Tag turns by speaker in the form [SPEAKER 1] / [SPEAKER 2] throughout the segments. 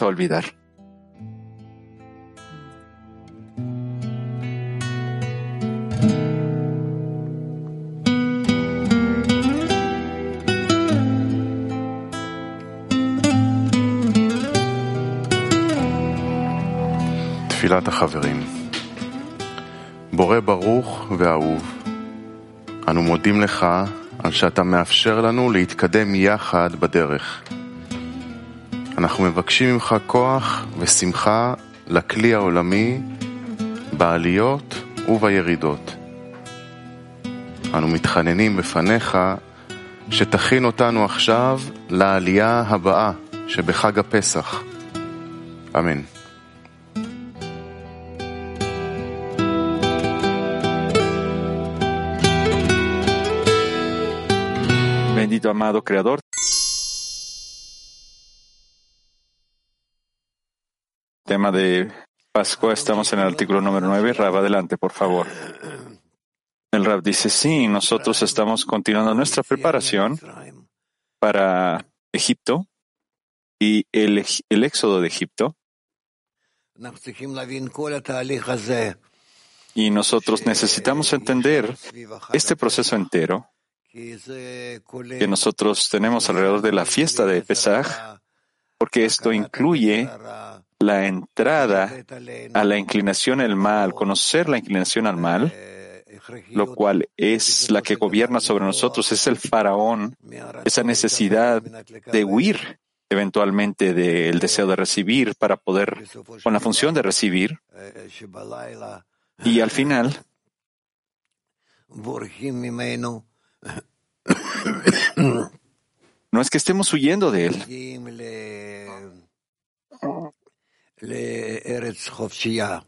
[SPEAKER 1] a olvidar.
[SPEAKER 2] תפילת החברים. בורא ברוך ואהוב, אנו מודים לך על שאתה מאפשר לנו להתקדם יחד בדרך. אנחנו מבקשים ממך כוח ושמחה לכלי העולמי בעליות ובירידות. אנו מתחננים בפניך שתכין אותנו עכשיו לעלייה הבאה שבחג הפסח. אמן.
[SPEAKER 1] Bendito amado Creador. Tema de Pascua, estamos en el artículo número 9. Rab, adelante, por favor. El Rab dice, sí, nosotros estamos continuando nuestra preparación para Egipto y el, el éxodo de Egipto. Y nosotros necesitamos entender este proceso entero que nosotros tenemos alrededor de la fiesta de Pesaj, porque esto incluye la entrada a la inclinación al mal, conocer la inclinación al mal, lo cual es la que gobierna sobre nosotros, es el faraón, esa necesidad de huir eventualmente del deseo de recibir para poder, con la función de recibir, y al final no es que estemos huyendo de él,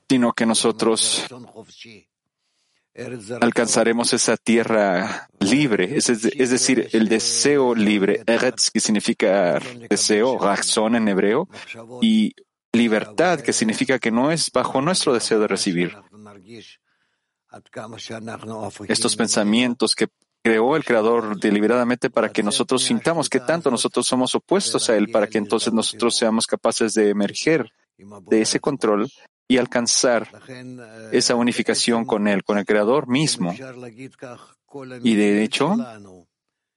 [SPEAKER 1] sino que nosotros alcanzaremos esa tierra libre, es, decir, el deseo libre, Eretz, que significa deseo, razón en hebreo, y libertad, que significa que no es bajo nuestro deseo de recibir. Estos pensamientos que creó el Creador deliberadamente para que nosotros sintamos que tanto nosotros somos opuestos a Él, para que entonces nosotros seamos capaces de emerger de ese control y alcanzar esa unificación con Él, con el Creador mismo. Y de hecho,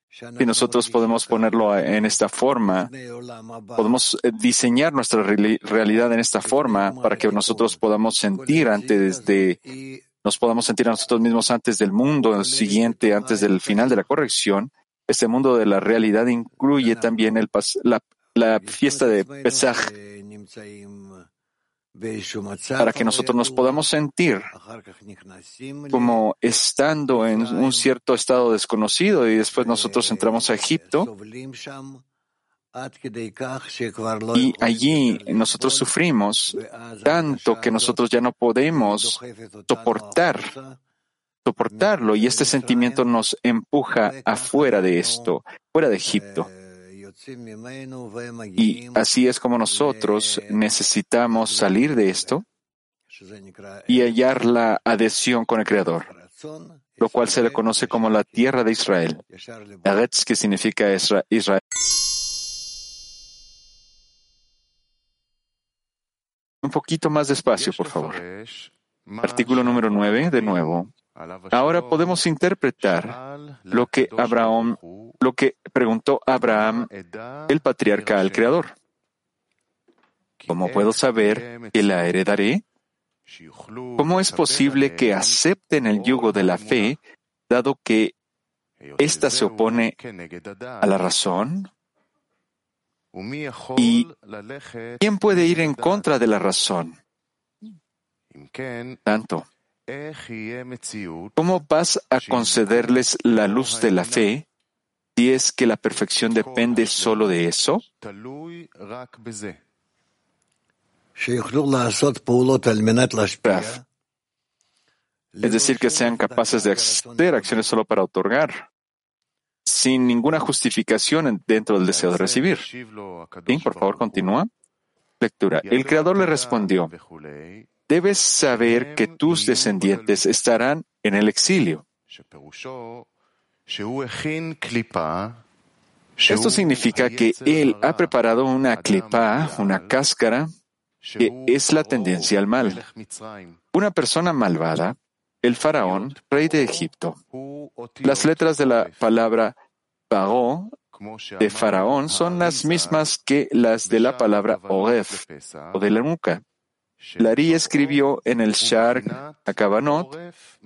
[SPEAKER 1] si nosotros podemos ponerlo en esta forma, podemos diseñar nuestra realidad en esta forma para que nosotros podamos sentir antes de nos podamos sentir a nosotros mismos antes del mundo siguiente, antes del final de la corrección. Este mundo de la realidad incluye también el la, la fiesta de Pesach para que nosotros nos podamos sentir como estando en un cierto estado desconocido y después nosotros entramos a Egipto y allí nosotros sufrimos tanto que nosotros ya no podemos soportar, soportarlo y este sentimiento nos empuja afuera de esto, fuera de Egipto. Y así es como nosotros necesitamos salir de esto y hallar la adhesión con el Creador, lo cual se le conoce como la tierra de Israel. Eretz, que significa Israel. Un poquito más despacio, por favor. Artículo número 9, de nuevo. Ahora podemos interpretar lo que Abraham, lo que preguntó Abraham, el patriarca al Creador. ¿Cómo puedo saber que la heredaré? ¿Cómo es posible que acepten el yugo de la fe, dado que ésta se opone a la razón? ¿Y quién puede ir en contra de la razón? Tanto, ¿cómo vas a concederles la luz de la fe si es que la perfección depende solo de eso? Es decir, que sean capaces de hacer acciones solo para otorgar sin ninguna justificación dentro del deseo de recibir. por favor, continúa. Lectura. El Creador le respondió, debes saber que tus descendientes estarán en el exilio. Esto significa que él ha preparado una clipa, una cáscara, que es la tendencia al mal. Una persona malvada, el faraón, rey de Egipto. Las letras de la palabra pagó de faraón son las mismas que las de la palabra oref o de la nuca. Lari escribió en el Shar Akabanot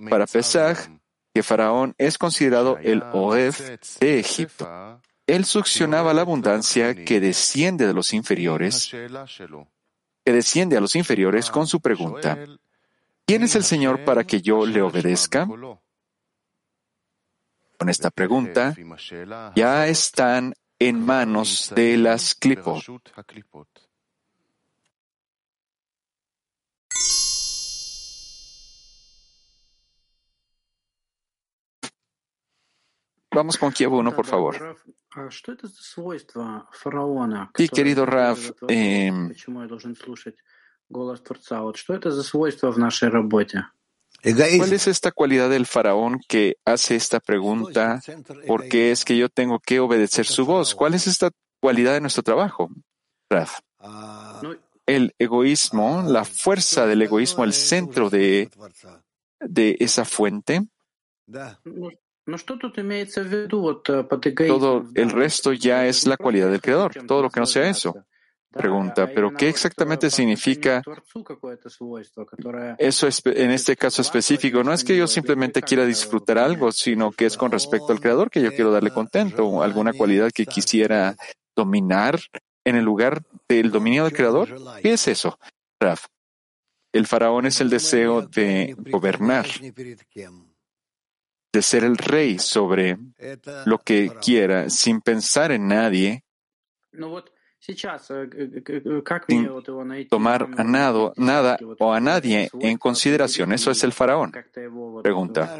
[SPEAKER 1] para Pesach que Faraón es considerado el Oref de Egipto. Él succionaba la abundancia que desciende de los inferiores, que desciende a los inferiores con su pregunta, ¿quién es el Señor para que yo le obedezca? Con esta pregunta, ya están en manos de las clipot. Vamos con Kiev 1, por favor. Sí, querido Raf, eh, ¿cuál es esta cualidad del faraón que hace esta pregunta? ¿Por qué es que yo tengo que obedecer su voz? ¿Cuál es esta cualidad de nuestro trabajo, Raf? El egoísmo, la fuerza del egoísmo, el centro de, de esa fuente. Todo el resto ya es la cualidad del Creador, todo lo que no sea eso. Pregunta, pero ¿qué exactamente significa eso en este caso específico? No es que yo simplemente quiera disfrutar algo, sino que es con respecto al Creador que yo quiero darle contento, o alguna cualidad que quisiera dominar en el lugar del dominio del Creador. ¿Qué es eso, Raf? El faraón es el deseo de gobernar de ser el rey sobre lo que quiera, sin pensar en nadie, sin tomar a nada, nada o a nadie en consideración. Eso es el faraón. Pregunta.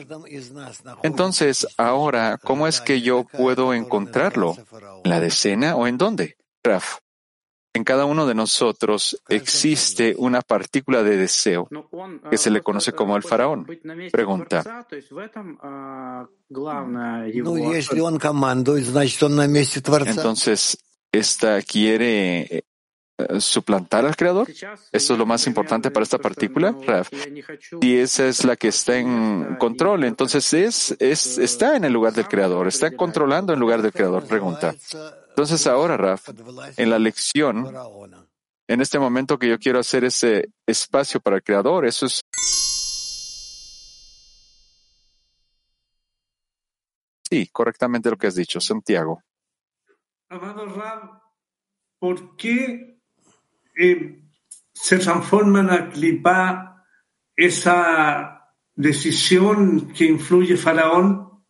[SPEAKER 1] Entonces, ahora, ¿cómo es que yo puedo encontrarlo? ¿En la decena o en dónde? Raf. En cada uno de nosotros existe una partícula de deseo que se le conoce como el faraón. Pregunta. Entonces, ¿esta quiere suplantar al creador? ¿Esto es lo más importante para esta partícula? Si esa es la que está en control, entonces es, es, está en el lugar del creador, está controlando en lugar del creador. Pregunta. Entonces ahora, Raf, en la lección, en este momento que yo quiero hacer ese espacio para el Creador, eso es... Sí, correctamente lo que has dicho, Santiago.
[SPEAKER 3] Amado Raf, ¿por qué eh, se transforma en la clipa esa decisión que influye Faraón?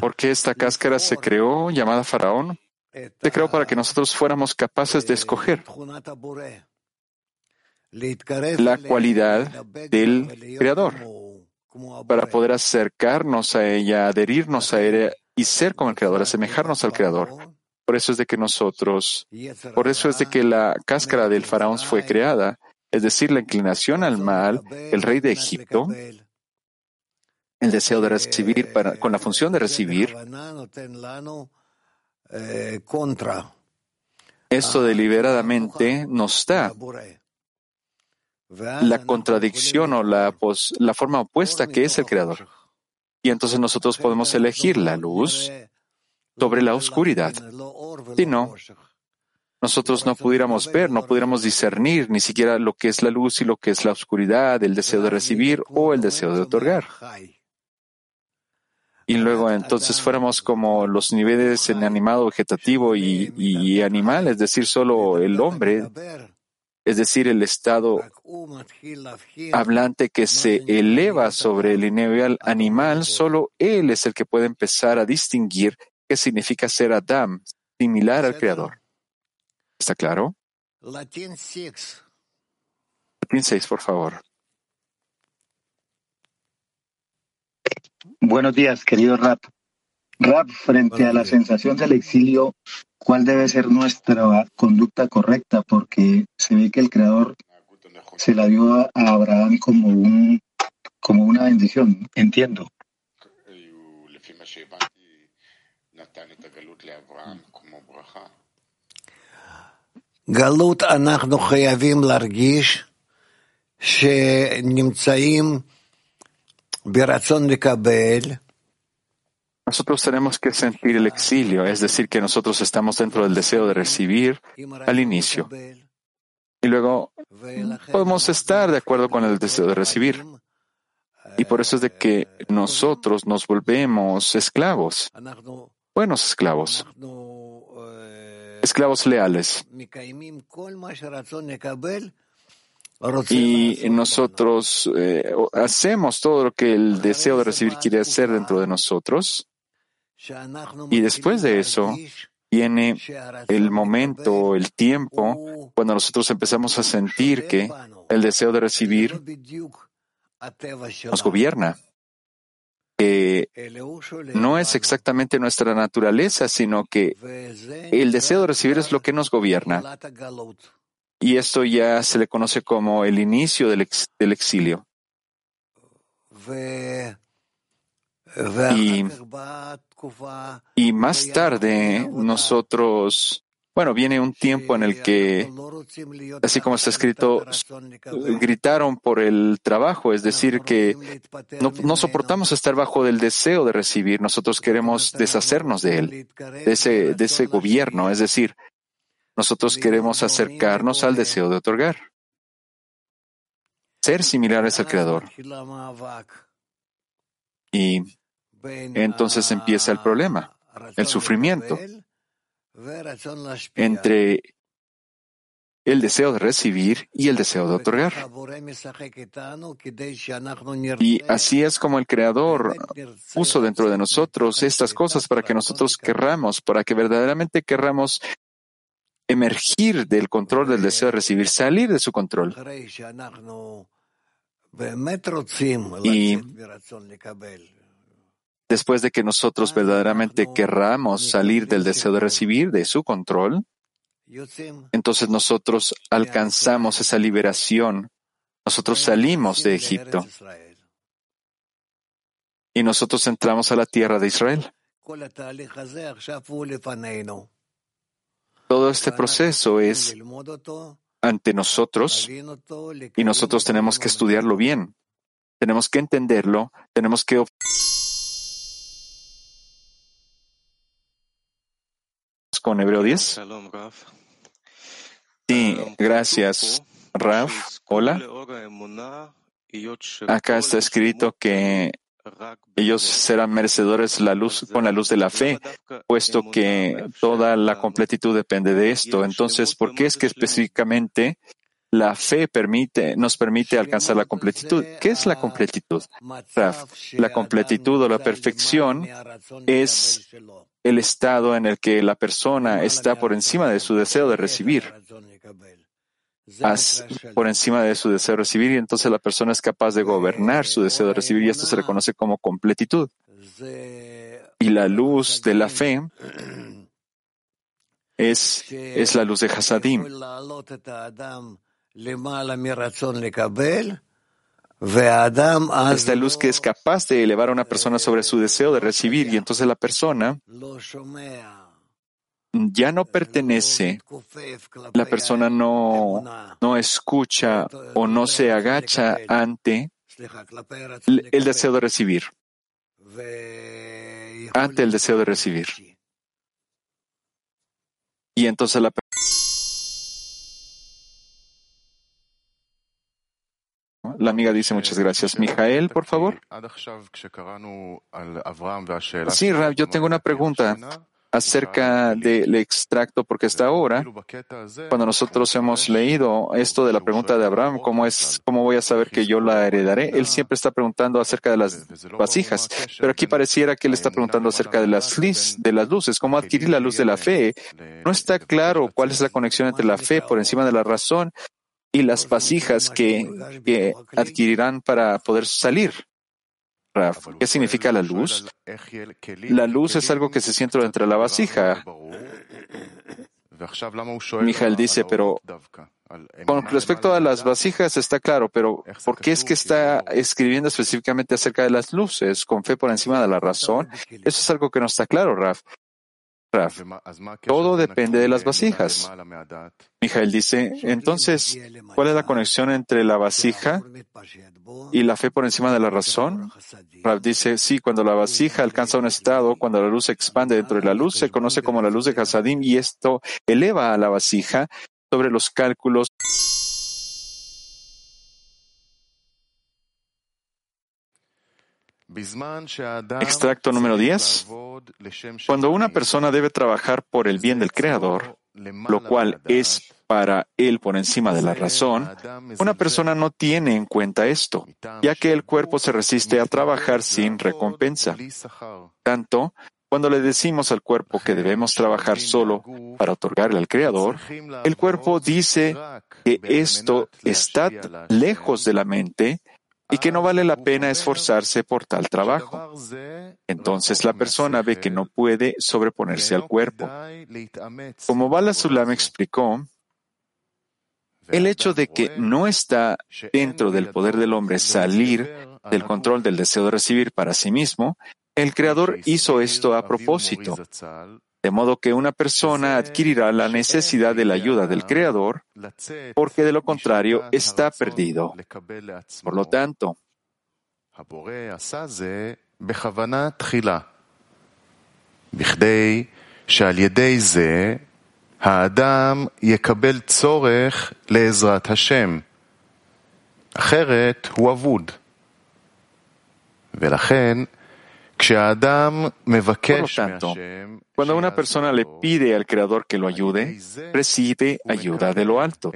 [SPEAKER 1] ¿Por qué esta cáscara se creó llamada Faraón? Se creó para que nosotros fuéramos capaces de escoger la cualidad del Creador, para poder acercarnos a ella, adherirnos a ella y ser como el Creador, asemejarnos al Creador. Por eso es de que nosotros, por eso es de que la cáscara del faraón fue creada, es decir, la inclinación al mal, el rey de Egipto, el deseo de recibir para, con la función de recibir, esto deliberadamente nos da la contradicción o la, forma opuesta que es el Creador. Y entonces nosotros podemos elegir la luz sobre la oscuridad. Si no, nosotros no pudiéramos ver, no pudiéramos discernir ni siquiera lo que es la luz y lo que es la oscuridad, el deseo de recibir o el deseo de otorgar. Y luego entonces fuéramos como los niveles en animado, vegetativo y, animal, es decir, solo el hombre, es decir, el estado hablante que se eleva sobre el nivel animal, solo él es el que puede empezar a distinguir qué significa ser Adam, similar al Creador. ¿Está claro? Latín 6. Latín 6, por favor.
[SPEAKER 4] Buenos días, querido Rap. Rab, frente a la sensación del exilio, ¿cuál debe ser nuestra conducta correcta? Porque se ve que el Creador se la dio a Abraham como un como una bendición, entiendo.
[SPEAKER 5] גלות אנחנו חייבים להרגיש שנמצאים ברצון לקבל
[SPEAKER 1] nosotros tenemos que sentir el exilio, es decir, que nosotros estamos dentro del deseo de recibir al inicio. Y luego podemos estar de acuerdo con el deseo de recibir. Y por eso es de que nosotros nos volvemos esclavos, buenos esclavos, esclavos leales. Y nosotros eh, hacemos todo lo que el deseo de recibir quiere hacer dentro de nosotros. Y después de eso viene el momento, el tiempo, cuando nosotros empezamos a sentir que el deseo de recibir nos gobierna, que no es exactamente nuestra naturaleza, sino que el deseo de recibir es lo que nos gobierna. Y esto ya se le conoce como el inicio del, del exilio. Y, y más tarde nosotros, bueno, viene un tiempo en el que, así como está escrito, gritaron por el trabajo, es decir, que no, soportamos estar bajo del deseo de recibir, nosotros queremos deshacernos de él, de ese, de ese gobierno, es decir, nosotros queremos acercarnos al deseo de otorgar, ser similares al Creador. Y entonces empieza el problema, el sufrimiento entre el deseo de recibir y el deseo de otorgar. Y así es como el Creador puso dentro de nosotros estas cosas para que nosotros querramos, para que verdaderamente querramos emergir del control del deseo de recibir, salir de su control. Y después de que nosotros verdaderamente querramos salir del deseo de recibir, de su control, entonces nosotros alcanzamos esa liberación. Nosotros salimos de Egipto y nosotros entramos a la tierra de Israel. Todo este proceso es ante nosotros y nosotros tenemos que estudiarlo bien. Tenemos que entenderlo, tenemos que con Hebreo 10. Sí, gracias, Raf. Hola. Acá está escrito que ellos serán merecedores la luz, con la luz de la fe, puesto que toda la completitud depende de esto. Entonces, ¿por qué es que específicamente la fe permite, nos permite alcanzar la completitud? ¿Qué es la completitud? Raf, la completitud o la perfección es el estado en el que la persona está por encima de su deseo de recibir, por encima de su deseo de recibir, y entonces la persona es capaz de gobernar su deseo de recibir, y esto se reconoce como completitud. Y la luz de la fe es, es la luz de Hasadim. Esta luz que es capaz de elevar a una persona sobre su deseo de recibir y entonces la persona ya no pertenece, la persona no, no escucha o no se agacha ante el deseo de recibir, ante el deseo de recibir. Y entonces la La amiga dice muchas gracias. Mijael, por favor. Sí, Rab, yo tengo una pregunta acerca del extracto, porque hasta ahora, cuando nosotros hemos leído esto de la pregunta de Abraham, ¿cómo es, cómo voy a saber que yo la heredaré? Él siempre está preguntando acerca de las vasijas, pero aquí pareciera que él está preguntando acerca de las, de las luces, cómo adquirir la luz de la fe. No está claro cuál es la conexión entre la fe por encima de la razón y las vasijas que, adquirirán para poder salir. ¿qué significa la luz? La luz es algo que se siente dentro de la vasija. Mijael dice, pero con respecto a las vasijas está claro, pero ¿por qué es que está escribiendo específicamente acerca de las luces con fe por encima de la razón? Eso es algo que no está claro, Raf. Raf, todo depende de las vasijas. Mijael dice, entonces, ¿cuál es la conexión entre la vasija y la fe por encima de la razón? Raf dice, sí, cuando la vasija alcanza un estado, cuando la luz se expande dentro de la luz, se conoce como la luz de Hasadim y esto eleva a la vasija sobre los cálculos Extracto número 10. Cuando una persona debe trabajar por el bien del Creador, lo cual es para él por encima de la razón, una persona no tiene en cuenta esto, ya que el cuerpo se resiste a trabajar sin recompensa. Tanto, cuando le decimos al cuerpo que debemos trabajar solo para otorgarle al Creador, el cuerpo dice que esto está lejos de la mente y que no vale la pena esforzarse por tal trabajo. Entonces la persona ve que no puede sobreponerse al cuerpo. Como Bala Sulam explicó, el hecho de que no está dentro del poder del hombre salir del control del deseo de recibir para sí mismo, el Creador hizo esto a propósito, de modo que una persona adquirirá la necesidad de la ayuda del Creador, porque de lo contrario está perdido. Por lo tanto,
[SPEAKER 2] האדם יקבל צורך לעזרת השם, אחרת הוא אבוד. ולכן
[SPEAKER 1] por lo tanto, cuando una persona le pide al Creador que lo ayude, recibe ayuda de lo alto.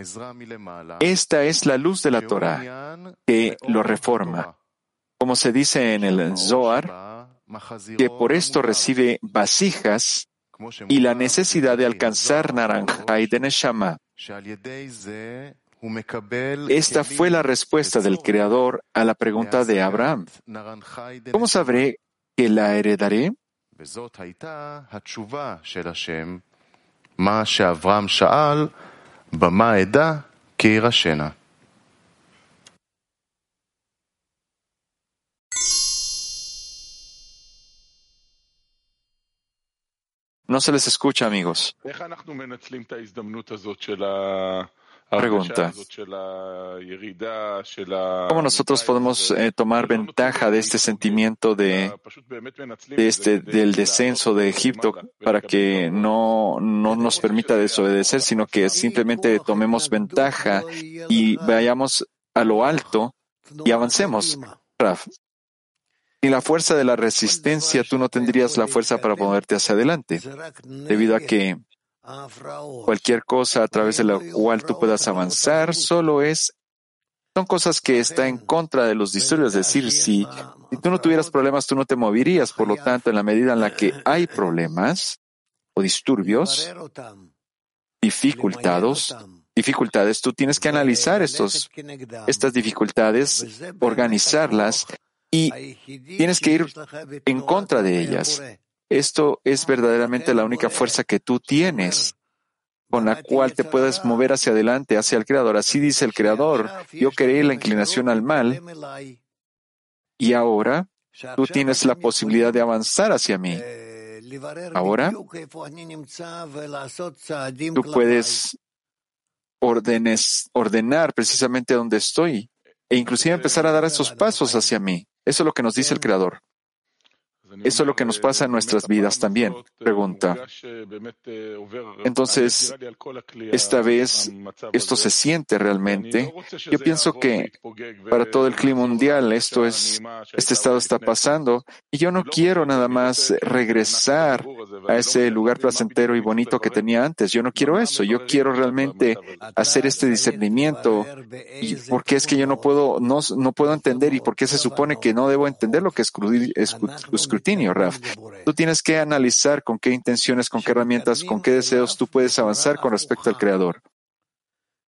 [SPEAKER 1] Esta es la luz de la Torah que lo reforma. Como se dice en el Zohar, que por esto recibe vasijas y la necesidad de alcanzar Naranjai de Neshama. Esta fue la respuesta del Creador a la pregunta de Abraham. ¿Cómo sabré que la heredaré?
[SPEAKER 2] מה שאברהם שאל, במה אדע כי יירשנה.
[SPEAKER 1] No se les escucha, amigos. Pregunta. ¿Cómo nosotros podemos eh, tomar ventaja de este sentimiento de, de este, del descenso de Egipto para que no, no nos permita desobedecer, sino que simplemente tomemos ventaja y vayamos a lo alto y avancemos? Raf. Y la fuerza de la resistencia, tú no tendrías la fuerza para moverte hacia adelante, debido a que Cualquier cosa a través de la cual tú puedas avanzar solo es son cosas que están en contra de los disturbios. Es decir, si, si tú no tuvieras problemas, tú no te moverías. Por lo tanto, en la medida en la que hay problemas o disturbios, dificultados, dificultades, tú tienes que analizar estos, estas dificultades, organizarlas y tienes que ir en contra de ellas. Esto es verdaderamente la única fuerza que tú tienes con la cual te puedes mover hacia adelante, hacia el Creador. Así dice el Creador, yo creé la inclinación al mal y ahora tú tienes la posibilidad de avanzar hacia mí. Ahora tú puedes ordenes, ordenar precisamente donde estoy e inclusive empezar a dar esos pasos hacia mí. Eso es lo que nos dice el Creador. Eso es lo que nos pasa en nuestras vidas también, pregunta. Entonces, esta vez esto se siente realmente. Yo pienso que para todo el clima mundial esto es, este estado está pasando y yo no quiero nada más regresar a ese lugar placentero y bonito que tenía antes. Yo no quiero eso. Yo quiero realmente hacer este discernimiento porque es que yo no puedo, no, no puedo entender y por qué se supone que no debo entender lo que es Raf. Tú tienes que analizar con qué intenciones, con qué herramientas, con qué deseos tú puedes avanzar con respecto al Creador.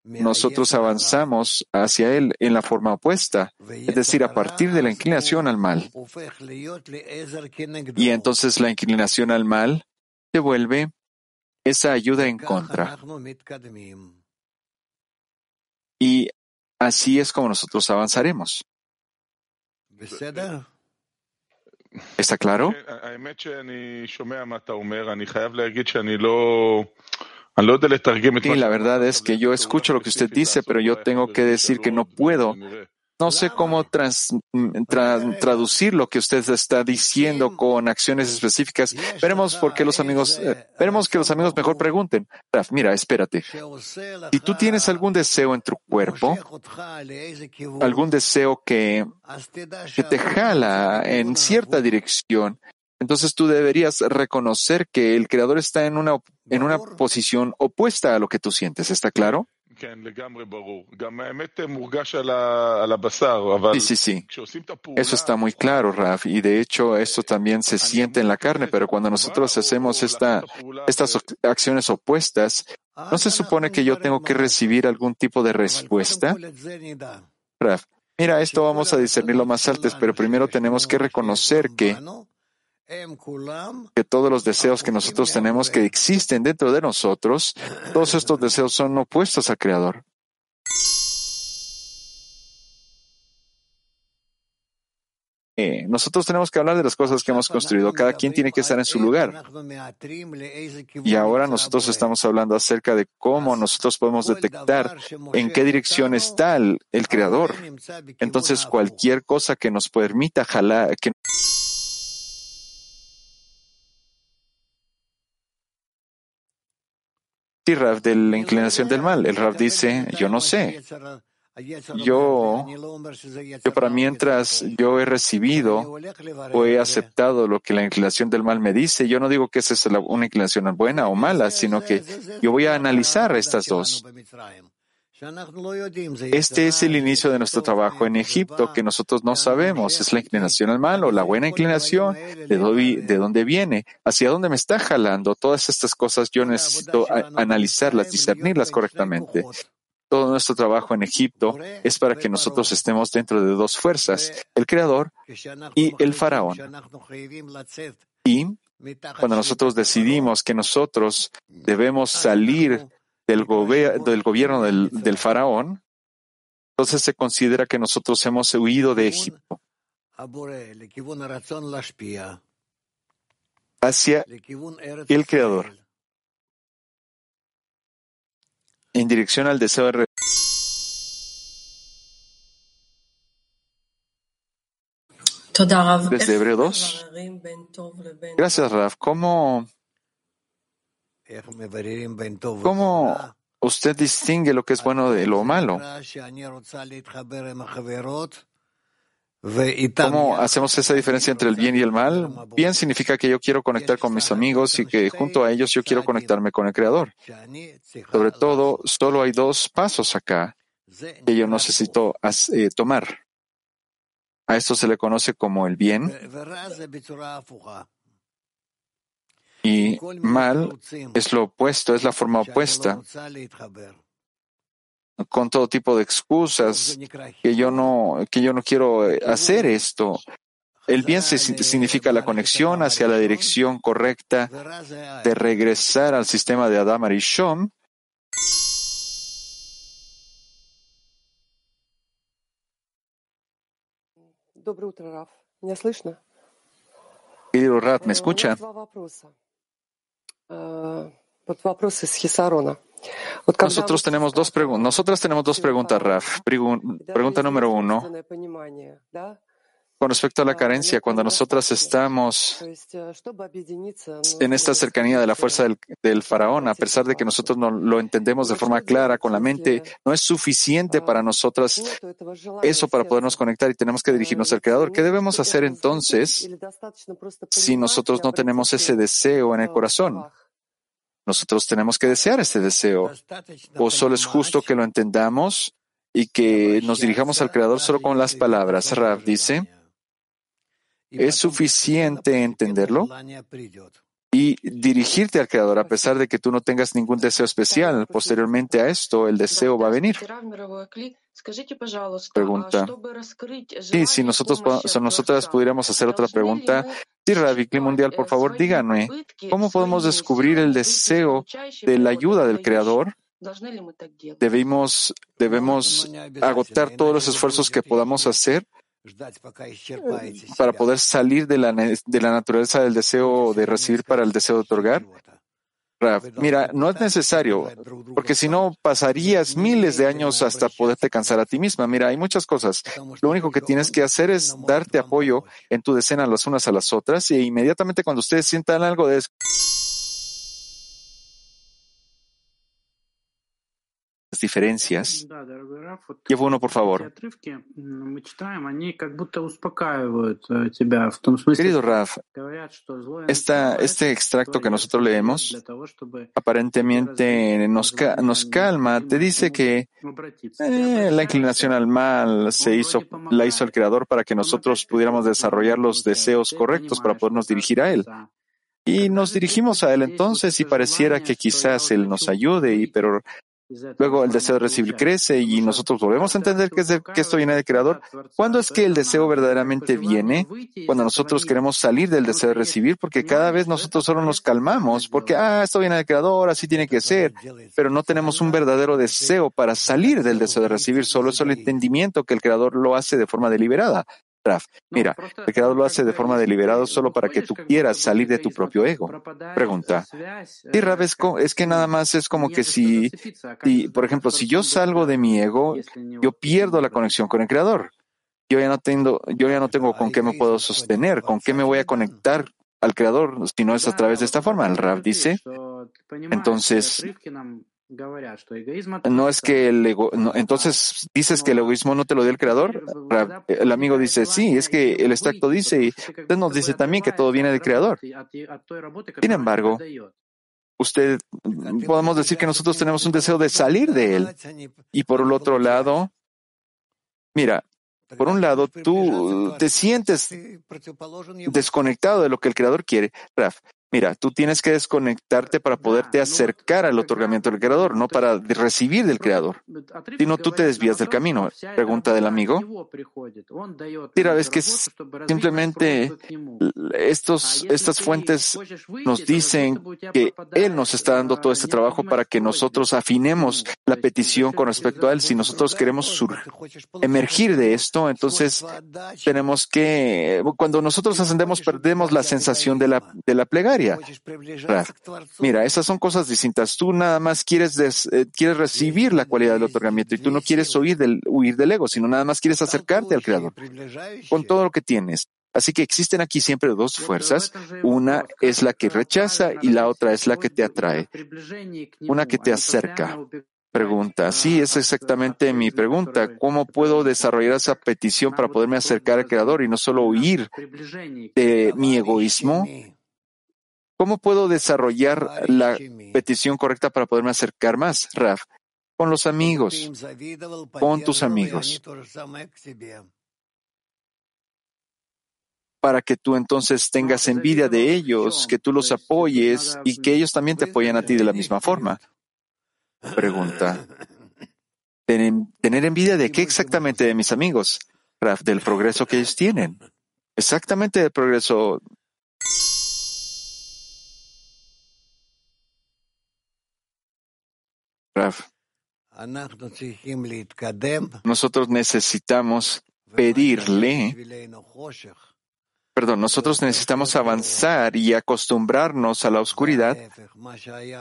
[SPEAKER 1] nosotros avanzamos hacia Él en la forma opuesta, es decir, a partir de la inclinación al mal. Y entonces la inclinación al mal se vuelve esa ayuda en contra. Y así es como nosotros avanzaremos. ¿Está claro? Sí, la verdad es que yo escucho lo que usted dice, pero yo tengo que decir que no puedo. No sé cómo traducir lo que usted está diciendo con acciones específicas. Veremos por qué los amigos, eh, veremos que los amigos mejor pregunten. Raf, mira, espérate. Si tú tienes algún deseo en tu cuerpo, algún deseo que, que te jala en cierta dirección, entonces tú deberías reconocer que el creador está en una, en una posición opuesta a lo que tú sientes. ¿Está claro? Sí, sí, sí. Eso está muy claro, Raf. Y de hecho, esto también se siente en la carne, pero cuando nosotros hacemos esta, estas acciones opuestas, ¿no se supone que yo tengo que recibir algún tipo de respuesta? Raf, mira, esto vamos a discernirlo más alto, pero primero tenemos que reconocer que que todos los deseos que nosotros tenemos que existen dentro de nosotros, todos estos deseos son opuestos al Creador. Eh, nosotros tenemos que hablar de las cosas que hemos construido. Cada quien tiene que estar en su lugar. Y ahora nosotros estamos hablando acerca de cómo nosotros podemos detectar en qué dirección está el, el Creador. Entonces, cualquier cosa que nos permita jalar, que Sí, Rav, de la inclinación del mal. El Rav dice, yo no sé. Yo, yo para mientras yo he recibido o he aceptado lo que la inclinación del mal me dice, yo no digo que esa es una inclinación buena o mala, sino que yo voy a analizar estas dos. Este es el inicio de nuestro trabajo en Egipto, que nosotros no sabemos. ¿Es la inclinación al mal o la buena inclinación? ¿De dónde, viene? ¿Hacia dónde me está jalando? Todas estas cosas yo necesito analizarlas, discernirlas correctamente. Todo nuestro trabajo en Egipto es para que nosotros estemos dentro de dos fuerzas, el Creador y el Faraón. Y cuando nosotros decidimos que nosotros debemos salir del, del gobierno del, del faraón, entonces se considera que nosotros hemos huido de Egipto. Hacia el Creador, en dirección al deseo de Desde Hebreo 2. Gracias, Raf. ¿Cómo ¿Cómo usted distingue lo que es bueno de lo malo? ¿Cómo hacemos esa diferencia entre el bien y el mal? Bien significa que yo quiero conectar con mis amigos y que junto a ellos yo quiero conectarme con el Creador. Sobre todo, solo hay dos pasos acá que yo necesito eh, tomar. A esto se le conoce como el bien y mal es lo opuesto, es la forma opuesta, con todo tipo de excusas, que yo no, que yo no quiero hacer esto. El bien significa la conexión hacia la dirección correcta de regresar al sistema de Adam Arishon. Querido Rat, ¿me escucha? Nosotros tenemos dos preguntas. Nosotras tenemos dos preguntas, Raf. Pregunta número uno. Con respecto a la carencia, cuando nosotras estamos en esta cercanía de la fuerza del, faraón, a pesar de que nosotros no lo entendemos de forma clara con la mente, no es suficiente para nosotras eso para podernos conectar y tenemos que dirigirnos al Creador. ¿Qué debemos hacer entonces si nosotros no tenemos ese deseo en el corazón? Nosotros tenemos que desear este deseo. O solo es justo que lo entendamos y que nos dirijamos al Creador solo con las palabras. Rav dice, ¿es suficiente entenderlo? y dirigirte al Creador a pesar de que tú no tengas ningún deseo especial. Posteriormente a esto, el deseo va a venir. Pregunta. Sí, si nosotros, si nosotras pudiéramos hacer otra pregunta. Sí, Rabbi Mundial, por favor, díganme, ¿cómo podemos descubrir el deseo de la ayuda del Creador? Debemos, debemos agotar todos los esfuerzos que podamos hacer para poder salir de la, de la naturaleza del deseo de recibir para el deseo de otorgar? mira, no es necesario, porque si no pasarías miles de años hasta poderte cansar a ti misma. Mira, hay muchas cosas. Lo único que tienes que hacer es darte apoyo en tu decena las unas a las otras y inmediatamente cuando ustedes sientan algo de eso, diferencias. Llevo uno, por favor. Querido Raf, esta, este extracto que nosotros leemos aparentemente nos, nos calma, te dice que eh, la inclinación al mal se hizo, la hizo el Creador para que nosotros pudiéramos desarrollar los deseos correctos para podernos dirigir a Él. Y nos dirigimos a Él entonces y pareciera que quizás Él nos ayude, y, pero Luego el deseo de recibir crece y nosotros volvemos a entender que, esto viene del Creador. ¿Cuándo es que el deseo verdaderamente viene? Cuando nosotros queremos salir del deseo de recibir, porque cada vez nosotros solo nos calmamos, porque, ah, esto viene del Creador, así tiene que ser, pero no tenemos un verdadero deseo para salir del deseo de recibir, solo es el entendimiento que el Creador lo hace de forma deliberada. Raf, mira, el creador lo hace de forma deliberada solo para que tú quieras salir de tu propio ego. Pregunta. Sí, Raf, es, que nada más es como que si, por ejemplo, si yo salgo de mi ego, yo pierdo la conexión con el creador. Yo ya no tengo, yo ya no tengo con qué me puedo sostener, con qué me voy a conectar al creador si no es a través de esta forma. El Raf dice. Entonces, no es que el ego, entonces dices que el egoísmo no te lo dio el creador. El amigo dice, sí, es que el extracto dice y usted nos dice también que todo viene del creador. Sin embargo, usted podemos decir que nosotros tenemos un deseo de salir de él. Y por el otro lado, mira, por un lado, tú te sientes desconectado de lo que el creador quiere. Raf, Mira, tú tienes que desconectarte para poderte acercar al otorgamiento del Creador, no para recibir del Creador. Si no, tú te desvías del camino. Pregunta del amigo. Mira, es que simplemente estos, estas fuentes nos dicen que Él nos está dando todo este trabajo para que nosotros afinemos la petición con respecto a Él. Si nosotros queremos emergir de esto, entonces tenemos que, cuando nosotros ascendemos, perdemos la sensación de la, de la plegaria. Mira, esas son cosas distintas. Tú nada más quieres, eh, quieres recibir la cualidad del otorgamiento y tú no quieres huir del, huir del ego, sino nada más quieres acercarte al Creador con todo lo que tienes. Así que existen aquí siempre dos fuerzas. Una es la que rechaza y la otra es la que te atrae. Una que te acerca. Pregunta. Sí, es exactamente mi pregunta. ¿Cómo puedo desarrollar esa petición para poderme acercar al Creador y no solo huir de mi egoísmo? ¿Cómo puedo desarrollar la petición correcta para poderme acercar más, Raf? Con los amigos, con tus amigos. Para que tú entonces tengas envidia de ellos, que tú los apoyes y que ellos también te apoyen a ti de la misma forma. Pregunta. ¿Tener envidia de qué exactamente de mis amigos? Raf, del progreso que ellos tienen. Exactamente del progreso Nosotros necesitamos pedirle, perdón, nosotros necesitamos avanzar y acostumbrarnos a la oscuridad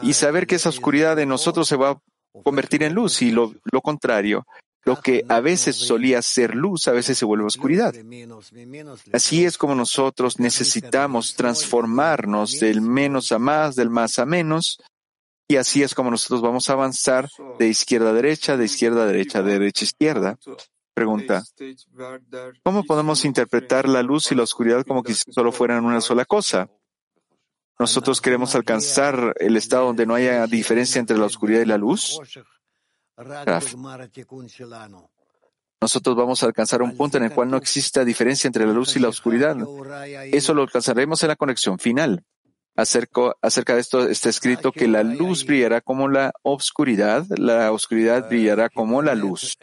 [SPEAKER 1] y saber que esa oscuridad de nosotros se va a convertir en luz y lo, lo contrario. Lo que a veces solía ser luz, a veces se vuelve oscuridad. Así es como nosotros necesitamos transformarnos del menos a más, del más a menos, y así es como nosotros vamos a avanzar de izquierda a derecha, de izquierda a derecha, de derecha a izquierda. Pregunta, ¿cómo podemos interpretar la luz y la oscuridad como que solo fueran una sola cosa? Nosotros queremos alcanzar el estado donde no haya diferencia entre la oscuridad y la luz. Nosotros vamos a alcanzar un punto en el cual no exista diferencia entre la luz y la oscuridad. Eso lo alcanzaremos en la conexión final. Acerca, acerca de esto está escrito que la luz brillará como la oscuridad, la oscuridad brillará como la luz,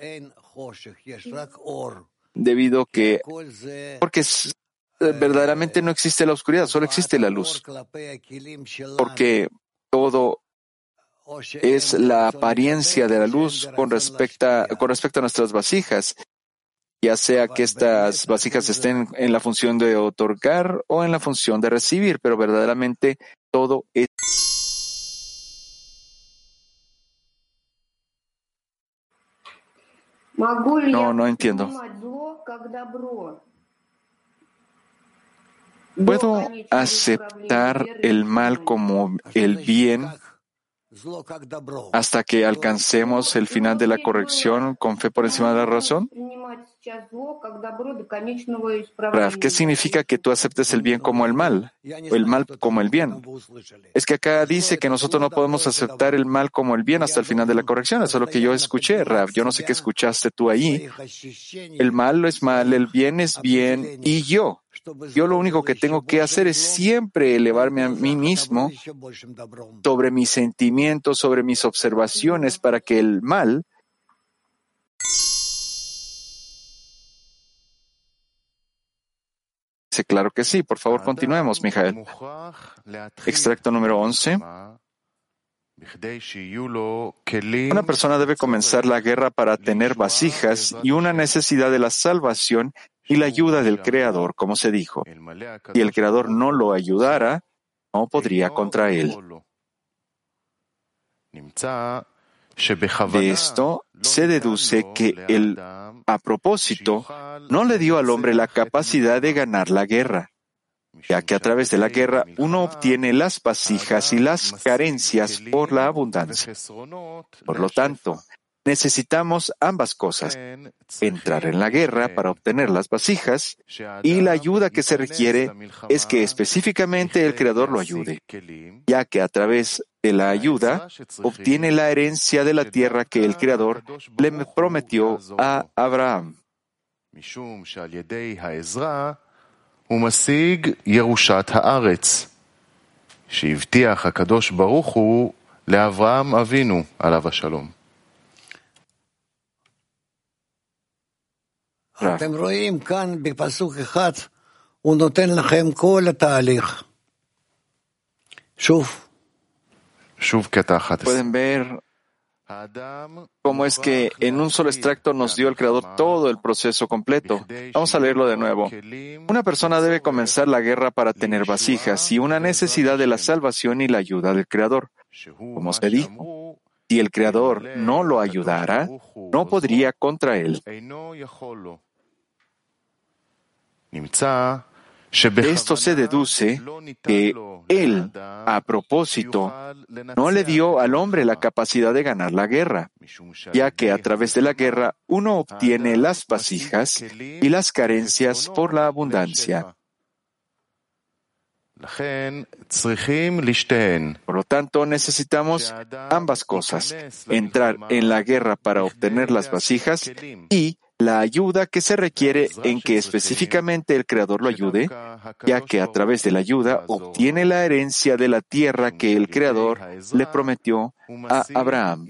[SPEAKER 1] debido que, porque es- verdaderamente no existe la oscuridad, solo existe la luz, porque todo es la apariencia de la luz con respecto, a- con respecto a nuestras vasijas, ya sea que estas vasijas estén en la función de otorgar o en la función de recibir, pero verdaderamente todo es. No, no entiendo. ¿Puedo aceptar el mal como el bien hasta que alcancemos el final de la corrección con fe por encima de la razón? Raf, ¿qué significa que tú aceptes el bien como el mal, o el mal como el bien? Es que acá dice que nosotros no podemos aceptar el mal como el bien hasta el final de la corrección. Eso es lo que yo escuché, Raf. Yo no sé qué escuchaste tú ahí. El mal es mal, el bien es bien y yo. Yo lo único que tengo que hacer es siempre elevarme a mí mismo sobre mis sentimientos, sobre mis observaciones, para que el mal Dice, claro que sí. Por favor, continuemos, Mijael. Extracto número 11. Una persona debe comenzar la guerra para tener vasijas y una necesidad de la salvación y la ayuda del Creador, como se dijo. Si el Creador no lo ayudara, no podría contra él. De esto se deduce que él, a propósito, no le dio al hombre la capacidad de ganar la guerra, ya que a través de la guerra uno obtiene las vasijas y las carencias por la abundancia. Por lo tanto, necesitamos ambas cosas, entrar en la guerra para obtener las vasijas y la ayuda que se requiere es que específicamente el Creador lo ayude, ya que a través de la ayuda obtiene la herencia de la tierra que el Creador le prometió a Abraham.
[SPEAKER 2] הוא משיג ירושת הארץ, שהבטיח הקדוש ברוך הוא לאברהם אבינו, עליו השלום.
[SPEAKER 1] Pueden ver cómo es que en un solo extracto nos dio el Creador todo el proceso completo. Vamos a leerlo de nuevo. Una persona debe comenzar la guerra para tener vasijas y una necesidad de la salvación y la ayuda del Creador. Como se dijo, si el Creador no lo ayudara, no podría contra él.
[SPEAKER 2] De
[SPEAKER 1] esto se deduce que él, a propósito, no le dio al hombre la capacidad de ganar la guerra, ya que a través de la guerra uno obtiene las vasijas y las carencias por la abundancia. Por lo tanto, necesitamos ambas cosas, entrar en la guerra para obtener las vasijas y la ayuda que se requiere en que específicamente el Creador lo ayude, ya que a través de la ayuda obtiene la herencia de la tierra que el Creador le prometió a Abraham.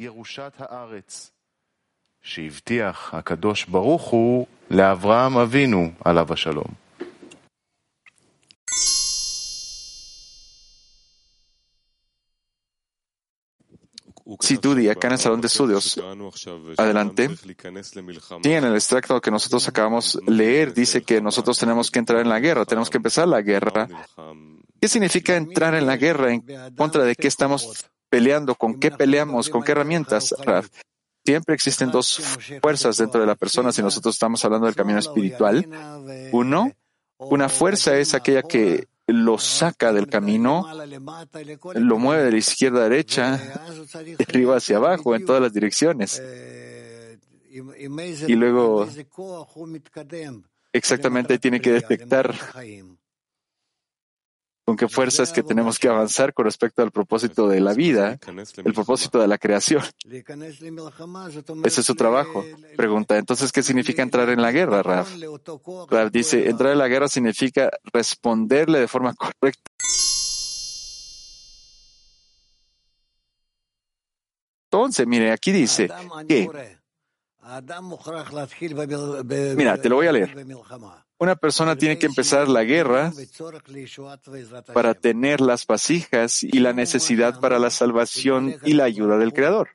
[SPEAKER 1] Si acá en el salón de estudios, adelante, y en el extracto que nosotros acabamos leer dice que nosotros tenemos que entrar en la guerra, tenemos que empezar la guerra. ¿Qué significa entrar en la guerra? ¿En contra de qué estamos peleando? ¿Con qué peleamos? ¿Con qué herramientas? Raf? Siempre existen dos fuerzas dentro de la persona si nosotros estamos hablando del camino espiritual. Uno, una fuerza es aquella que lo saca del camino, lo mueve de la izquierda a derecha, de arriba hacia abajo, en todas las direcciones.
[SPEAKER 5] Y luego
[SPEAKER 1] Exactamente tiene que detectar con qué fuerza es que tenemos que avanzar con respecto al propósito de la vida, el propósito de la creación. Ese es su trabajo. Pregunta, entonces, ¿qué significa entrar en la guerra, Raf? Raf dice, entrar en la guerra significa responderle de forma correcta. Entonces, mire, aquí dice que... Mira, te lo voy a leer. Una persona tiene que empezar la guerra para tener las vasijas y la necesidad para la salvación y la ayuda del Creador.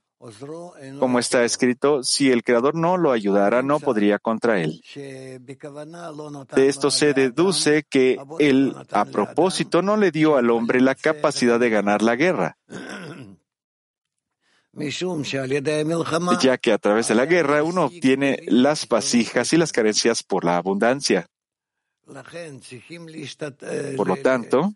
[SPEAKER 1] Como está escrito, si el Creador no lo ayudara, no podría contra él. De esto se deduce que él, a propósito, no le dio al hombre la capacidad de ganar la guerra, ya que a través de la guerra uno obtiene las vasijas y las carencias por la abundancia. Por lo tanto,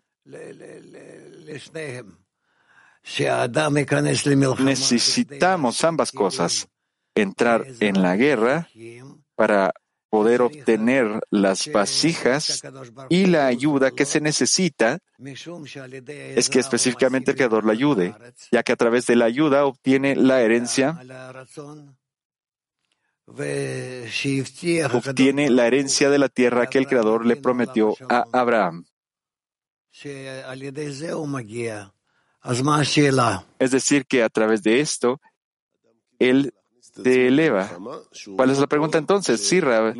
[SPEAKER 1] necesitamos ambas cosas, entrar en la guerra para poder obtener las vasijas y la ayuda que se necesita es que específicamente el Creador la ayude, ya que a través de la ayuda obtiene la herencia obtiene la herencia de la tierra que el Creador le prometió a Abraham. Es decir, que a través de esto, Él te eleva. ¿Cuál es la pregunta entonces? Sí, Rab,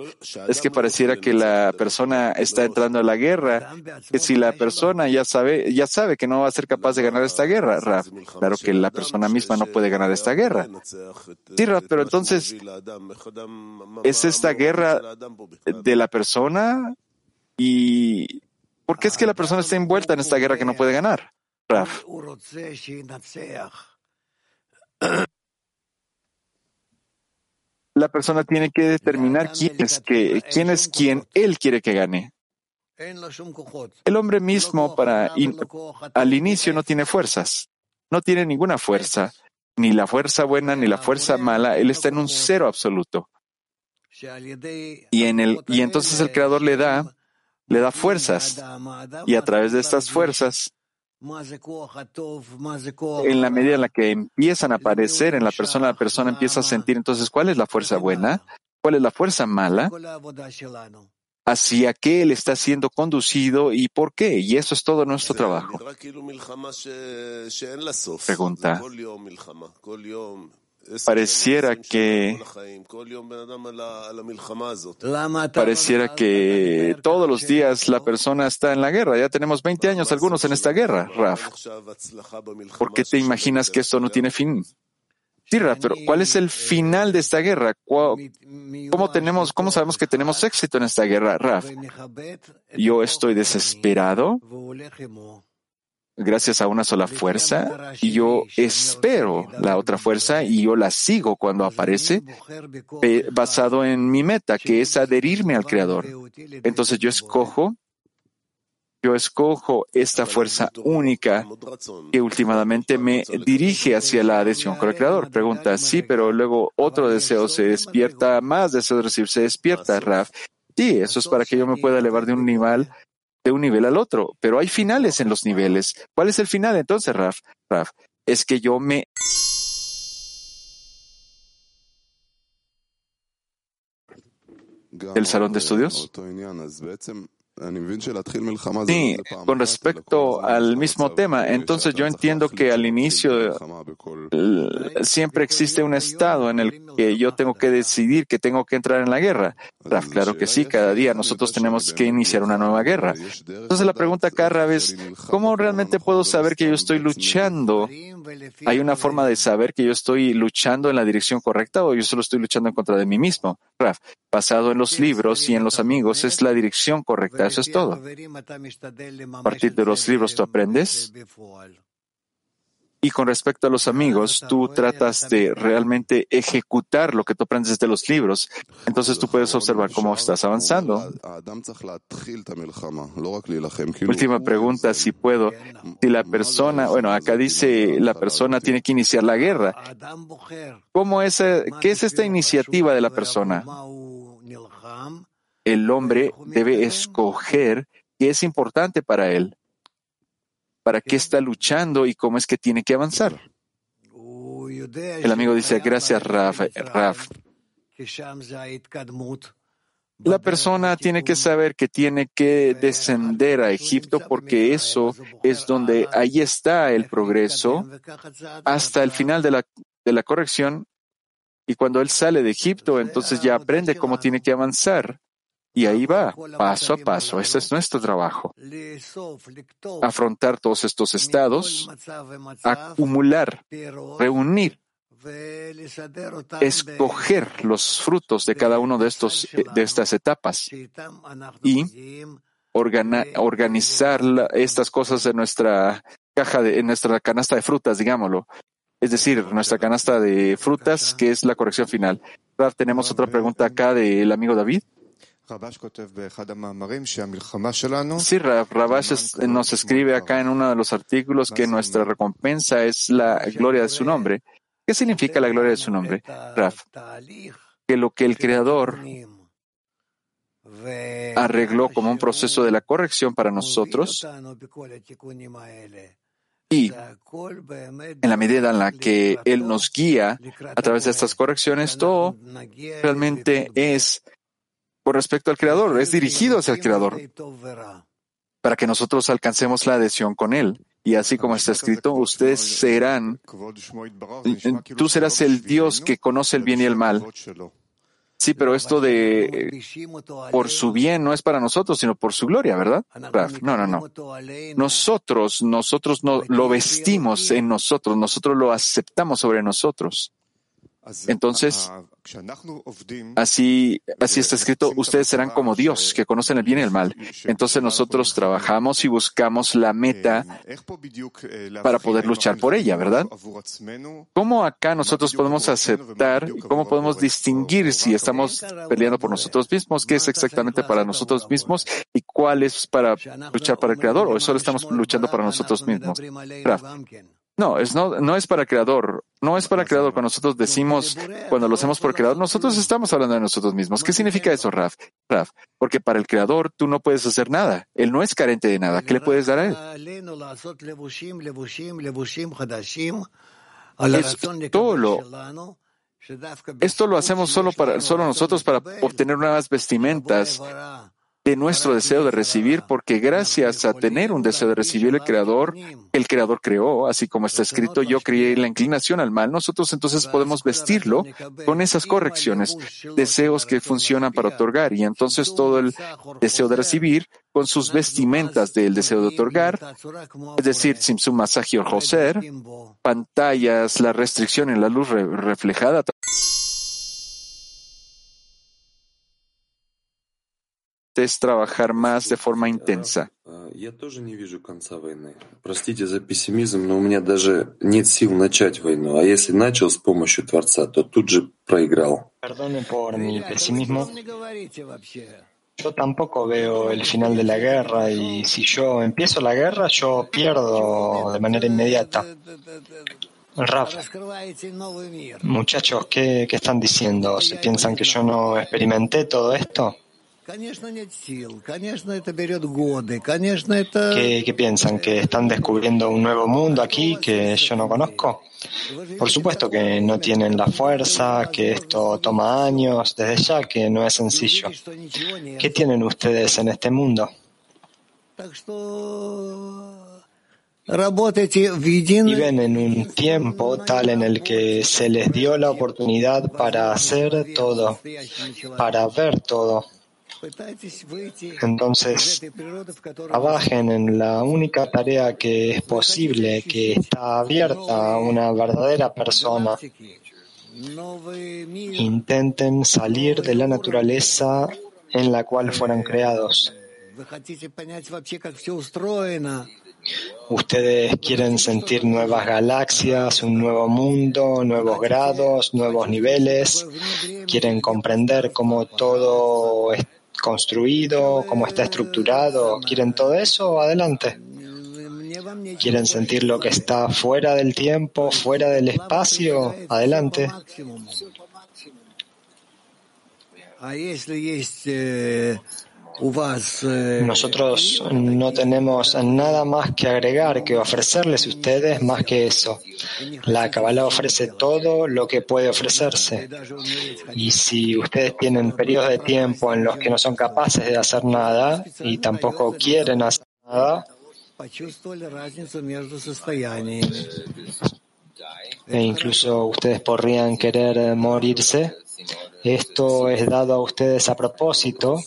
[SPEAKER 1] es que pareciera que la persona está entrando a la guerra, que si la persona ya sabe, ya sabe que no va a ser capaz de ganar esta guerra, Rab, claro que la persona misma no puede ganar esta guerra. Sí, Rab, pero entonces, ¿es esta guerra de la persona? ¿Y por qué es que la persona está envuelta en esta guerra que no puede ganar? Rab. La persona tiene que determinar quién es, que, quién es quien él quiere que gane. El hombre mismo para al inicio no tiene fuerzas, no tiene ninguna fuerza, ni la fuerza buena ni la fuerza mala, él está en un cero absoluto. Y en el y entonces el creador le da le da fuerzas. y a través de estas fuerzas en la medida en la que empiezan a aparecer en la persona, la persona empieza a sentir entonces cuál es la fuerza buena, cuál es la fuerza mala, hacia qué él está siendo conducido y por qué. Y eso es todo nuestro trabajo. Pregunta pareciera que pareciera que todos los días la persona está en la guerra. Ya tenemos 20 años algunos en esta guerra, Raf. ¿Por qué te imaginas que esto no tiene fin? Sí, Raf, pero ¿cuál es el final de esta guerra? ¿Cómo tenemos, cómo sabemos que tenemos éxito en esta guerra, Raf? Yo estoy desesperado gracias a una sola fuerza y yo espero la otra fuerza y yo la sigo cuando aparece basado en mi meta, que es adherirme al Creador. Entonces yo escojo, yo escojo esta fuerza única que últimamente me dirige hacia la adhesión con el Creador. Pregunta, sí, pero luego otro deseo se despierta, más deseo de recibir se despierta, Raf. Sí, eso es para que yo me pueda elevar de un nivel de un nivel al otro, pero hay finales en los niveles. ¿Cuál es el final entonces, Raf? Raf, es que yo me el salón de estudios. Sí, con respecto al mismo tema, entonces yo entiendo que al inicio siempre existe un estado en el que yo tengo que decidir que tengo que entrar en la guerra. claro que sí, cada día nosotros tenemos que iniciar una nueva guerra. Entonces la pregunta cada vez, ¿cómo realmente puedo saber que yo estoy luchando? ¿Hay una forma de saber que yo estoy luchando en la dirección correcta o yo solo estoy luchando en contra de mí mismo? Raf, basado en los libros y en los amigos es la dirección correcta eso es todo. A partir de los libros tú aprendes. Y con respecto a los amigos, tú tratas de realmente ejecutar lo que tú aprendes de los libros. Entonces tú puedes observar cómo estás avanzando. Última pregunta, si puedo. Si la persona, bueno, acá dice la persona tiene que iniciar la guerra. ¿Cómo es, qué es esta iniciativa de la persona? El hombre debe escoger qué es importante para él, para qué está luchando y cómo es que tiene que avanzar. El amigo dice, gracias, Raf. Raf. La persona tiene que saber que tiene que descender a Egipto porque eso es donde ahí está el progreso hasta el final de la de la corrección y cuando él sale de Egipto, entonces ya aprende cómo tiene que avanzar. Y ahí va, paso a paso. Este es nuestro trabajo. Afrontar todos estos estados, acumular, reunir, escoger los frutos de cada uno de estos de estas etapas y organizar estas cosas en nuestra caja de, en nuestra canasta de frutas, digámoslo. Es decir, nuestra canasta de frutas, que es la corrección final. Tenemos otra pregunta acá del amigo David. Sí, Rabash nos escribe acá en uno de los artículos que nuestra recompensa es la gloria de su nombre. ¿Qué significa la gloria de su nombre, Rav? Que lo que el Creador arregló como un proceso de la corrección para nosotros y en la medida en la que Él nos guía a través de estas correcciones, todo realmente es con respecto al Creador, es dirigido hacia el Creador, para que nosotros alcancemos la adhesión con Él. Y así como está escrito, ustedes serán, tú serás el Dios que conoce el bien y el mal. Sí, pero esto de por su bien no es para nosotros, sino por su gloria, ¿verdad? No, no, no. Nosotros, nosotros no lo vestimos en nosotros, nosotros lo aceptamos sobre nosotros. Entonces, así, así está escrito, ustedes serán como Dios, que conocen el bien y el mal. Entonces nosotros trabajamos y buscamos la meta para poder luchar por ella, ¿verdad? ¿Cómo acá nosotros podemos aceptar, cómo podemos distinguir si estamos peleando por nosotros mismos, qué es exactamente para nosotros mismos y cuál es para luchar para el Creador o solo estamos luchando para nosotros mismos? No, es, no, no es para creador, no es para creador. Cuando nosotros decimos, cuando lo hacemos por creador, nosotros estamos hablando de nosotros mismos. ¿Qué significa eso, Raf? Raf, porque para el creador tú no puedes hacer nada. Él no es carente de nada. ¿Qué le puedes dar a él? Esto lo, esto lo hacemos solo para, solo nosotros para obtener nuevas vestimentas de nuestro deseo de recibir, porque gracias a tener un deseo de recibir el Creador, el Creador creó, así como está escrito, yo creé la inclinación al mal, nosotros entonces podemos vestirlo con esas correcciones, deseos que funcionan para otorgar, y entonces todo el deseo de recibir con sus vestimentas del deseo de otorgar, es decir, Simsum Masaji Joser, pantallas, la restricción en la luz reflejada. es trabajar más de forma intensa.
[SPEAKER 6] Perdone por mi pesimismo. Yo tampoco veo el final de la guerra y si yo empiezo la guerra, yo pierdo de manera inmediata. Rafa, muchachos, ¿qué, ¿qué están diciendo? ¿Se piensan que yo no experimenté todo esto? ¿Qué, piensan? ¿Que están descubriendo un nuevo mundo aquí que yo no conozco? Por supuesto que no tienen la fuerza, que esto toma años, desde ya que no es sencillo. ¿Qué tienen ustedes en este mundo? Viven en un tiempo tal en el que se les dio la oportunidad para hacer todo, para ver todo. Entonces, trabajen en la única tarea que es posible, que está abierta a una verdadera persona. Intenten salir de la naturaleza en la cual fueron creados. Ustedes quieren sentir nuevas galaxias, un nuevo mundo, nuevos grados, nuevos niveles. Quieren comprender cómo todo está construido, cómo está estructurado. ¿Quieren todo eso? Adelante. ¿Quieren sentir lo que está fuera del tiempo, fuera del espacio? Adelante. Nosotros no tenemos nada más que agregar, que ofrecerles a ustedes más que eso. La Kabbalah ofrece todo lo que puede ofrecerse. Y si ustedes tienen periodos de tiempo en los que no son capaces de hacer nada y tampoco quieren hacer nada, e incluso ustedes podrían querer morirse. Esto es dado a ustedes a propósito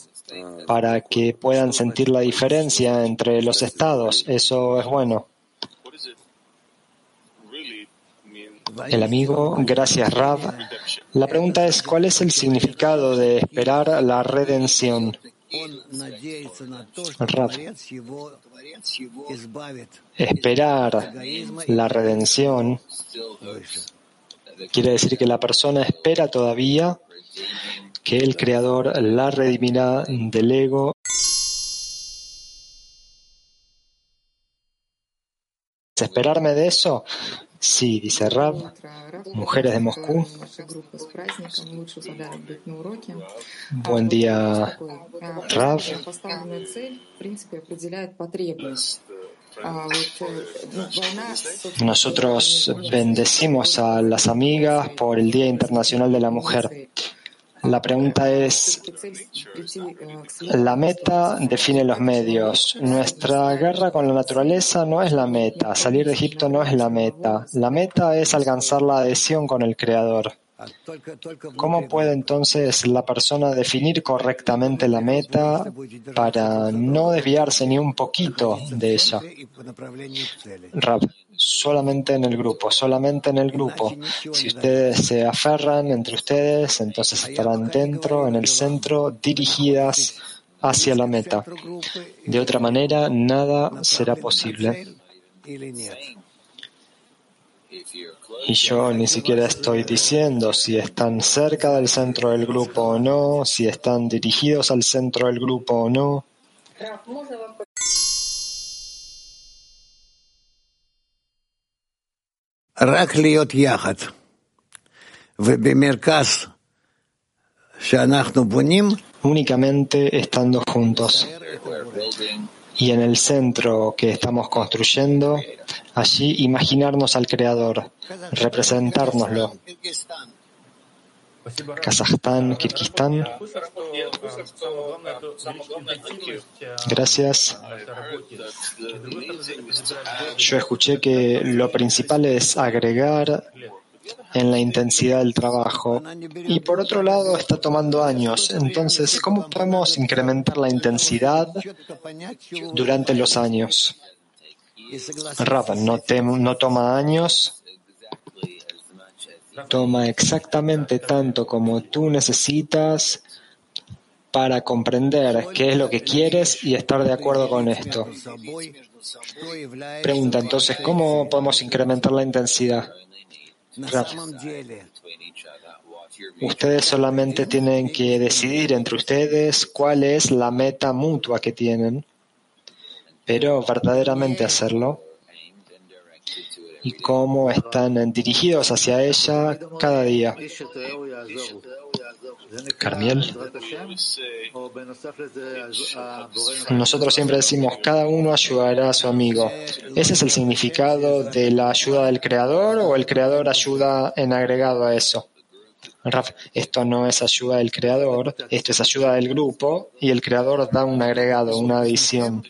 [SPEAKER 6] para que puedan sentir la diferencia entre los estados. Eso es bueno. El amigo, gracias Rab. La pregunta es, ¿cuál es el significado de esperar la redención? Rab. Esperar la redención quiere decir que la persona espera todavía que el Creador la redimirá del ego ¿Esperarme de eso? Sí, dice Rab, mujeres de Moscú. Buen día, Rab. Nosotros bendecimos a las amigas por el Día Internacional de la Mujer. La pregunta es, la meta define los medios. Nuestra guerra con la naturaleza no es la meta. Salir de Egipto no es la meta. La meta es alcanzar la adhesión con el Creador. ¿Cómo puede entonces la persona definir correctamente la meta para no desviarse ni un poquito de ella? Rab, solamente en el grupo, solamente en el grupo. Si ustedes se aferran entre ustedes, entonces estarán dentro, en el centro, dirigidas hacia la meta. De otra manera, nada será posible. Y yo ni siquiera estoy diciendo si están cerca del centro del grupo o no, si están dirigidos al centro del grupo o no. Únicamente estando juntos. Y en el centro que estamos construyendo, allí imaginarnos al Creador, representárnoslo. Kazajstán, Kirguistán. Gracias. Yo escuché que lo principal es agregar en la intensidad del trabajo y por otro lado está tomando años. Entonces, ¿cómo podemos incrementar la intensidad durante los años? Rap no, no toma años, toma exactamente tanto como tú necesitas para comprender qué es lo que quieres y estar de acuerdo con esto. Pregunta entonces, ¿cómo podemos incrementar la intensidad? Ustedes solamente tienen que decidir entre ustedes cuál es la meta mutua que tienen, pero verdaderamente hacerlo y cómo están dirigidos hacia ella cada día. Carmiel. Nosotros siempre decimos, cada uno ayudará a su amigo. ¿Ese es el significado de la ayuda del creador o el creador ayuda en agregado a eso? Raf, esto no es ayuda del creador, esto es ayuda del grupo y el creador da un agregado, una adición.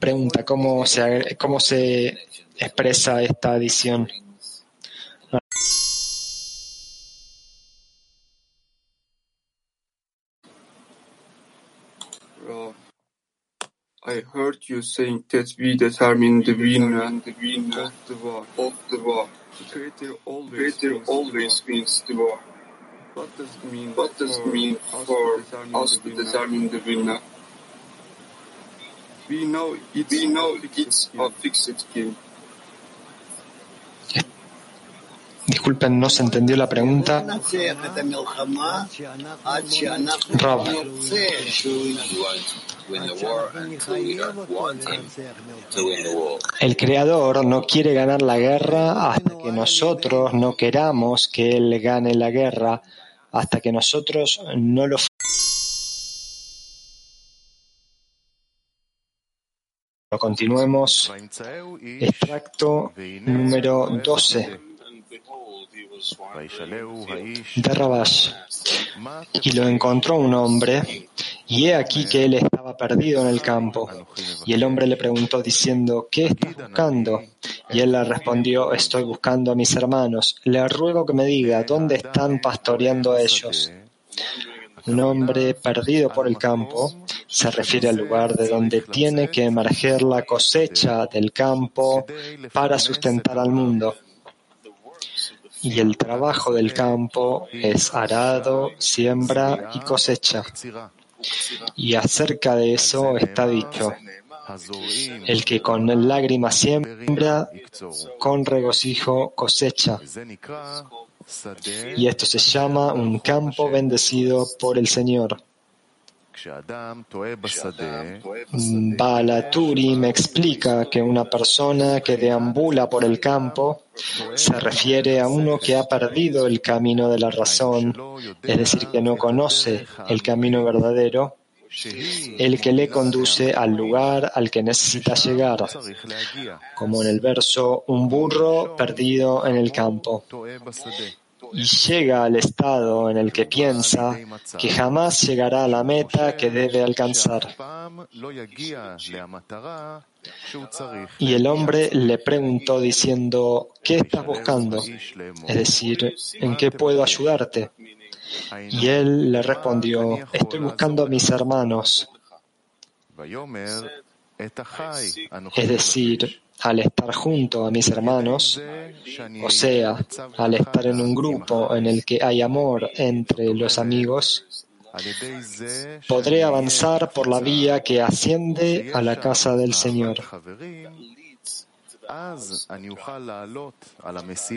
[SPEAKER 6] Pregunta, ¿cómo se, cómo se expresa esta adición?
[SPEAKER 7] I heard you saying that we determine the winner of the war. Of the war. The creator always, creator wins, always the wins the war. What does it mean what does it mean for us to determine the winner? We know it's, we know it's a fixed game.
[SPEAKER 6] Disculpen, no se entendió la pregunta. Rob. El creador no quiere ganar la guerra hasta que nosotros no queramos que él gane la guerra, hasta que nosotros no lo Continuemos. Extracto número 12 de Rabash. Y lo encontró un hombre Y he aquí que él estaba perdido en el campo. Y el hombre le preguntó diciendo, ¿qué estás buscando? Y él le respondió, estoy buscando a mis hermanos. Le ruego que me diga, ¿dónde están pastoreando ellos? Un hombre perdido por el campo se refiere al lugar de donde tiene que emerger la cosecha del campo para sustentar al mundo. Y el trabajo del campo es arado, siembra y cosecha. Y acerca de eso está dicho, el que con lágrimas siembra, con regocijo cosecha. Y esto se llama un campo bendecido por el Señor. Balaturi me explica que una persona que deambula por el campo se refiere a uno que ha perdido el camino de la razón, es decir, que no conoce el camino verdadero, el que le conduce al lugar al que necesita llegar, como en el verso, un burro perdido en el campo y llega al estado en el que piensa que jamás llegará a la meta que debe alcanzar. Y el hombre le preguntó diciendo, ¿qué estás buscando? Es decir, ¿en qué puedo ayudarte? Y él le respondió, estoy buscando a mis hermanos. Es decir, al estar junto a mis hermanos, o sea, al estar en un grupo en el que hay amor entre los amigos, podré avanzar por la vía que asciende a la casa del Señor.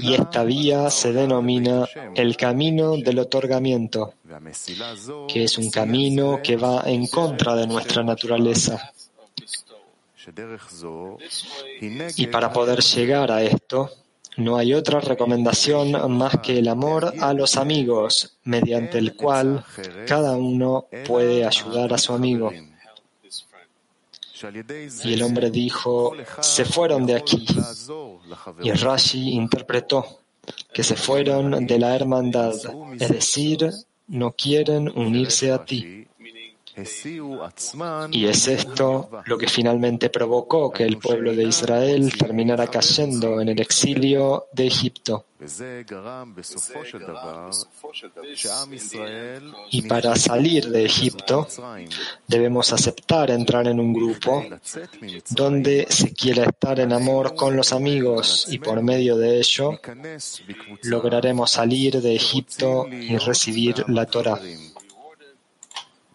[SPEAKER 6] Y esta vía se denomina el camino del otorgamiento, que es un camino que va en contra de nuestra naturaleza. Y para poder llegar a esto, no hay otra recomendación más que el amor a los amigos, mediante el cual cada uno puede ayudar a su amigo. Y el hombre dijo, se fueron de aquí. Y Rashi interpretó que se fueron de la hermandad, es decir, no quieren unirse a ti. Y es esto lo que finalmente provocó que el pueblo de Israel terminara cayendo en el exilio de Egipto. Y para salir de Egipto debemos aceptar entrar en un grupo donde se quiera estar en amor con los amigos y por medio de ello lograremos salir de Egipto y recibir la Torah.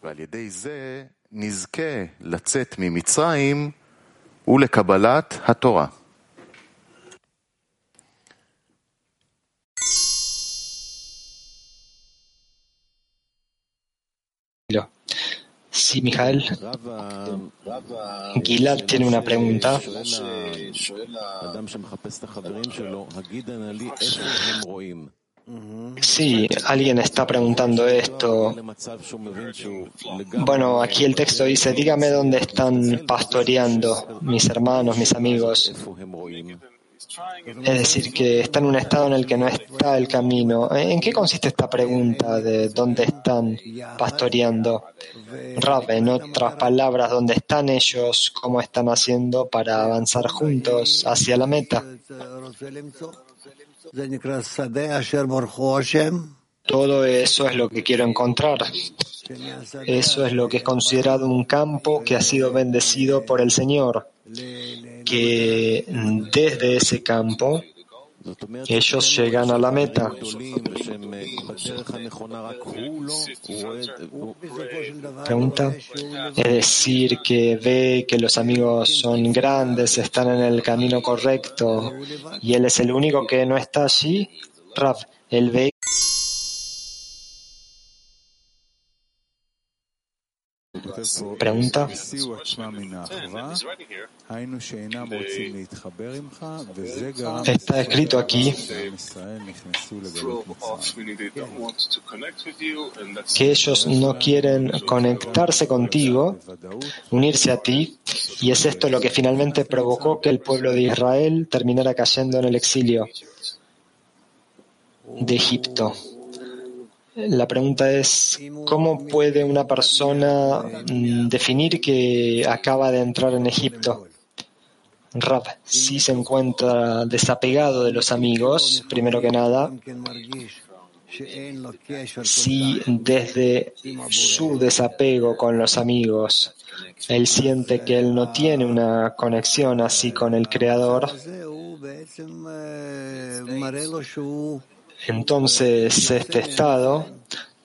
[SPEAKER 2] ועל ידי זה נזכה לצאת ממצרים ולקבלת התורה.
[SPEAKER 6] Sí, Mijael. Gilad tiene una pregunta. Sí, alguien está preguntando esto. Bueno, aquí el texto dice, dígame dónde están pastoreando mis hermanos, mis amigos. Es decir, que está en un estado en el que no está el camino. ¿En qué consiste esta pregunta de dónde están pastoreando? Rab, en otras palabras, ¿dónde están ellos? ¿Cómo están haciendo para avanzar juntos hacia la meta? Todo eso es lo que quiero encontrar. Eso es lo que es considerado un campo que ha sido bendecido por el Señor, que desde ese campo ellos llegan a la meta. Pregunta. Es decir, que ve que los amigos son grandes, están en el camino correcto y él es el único que no está allí. Raf, él ve Pregunta. Está escrito aquí que ellos no quieren conectarse contigo, unirse a ti, y es esto lo que finalmente provocó que el pueblo de Israel terminara cayendo en el exilio de Egipto. La pregunta es, ¿cómo puede una persona mm, definir que acaba de entrar en Egipto? Rab, si se encuentra desapegado de los amigos, primero que nada, si desde su desapego con los amigos él siente que él no tiene una conexión así con el Creador, entonces este estado,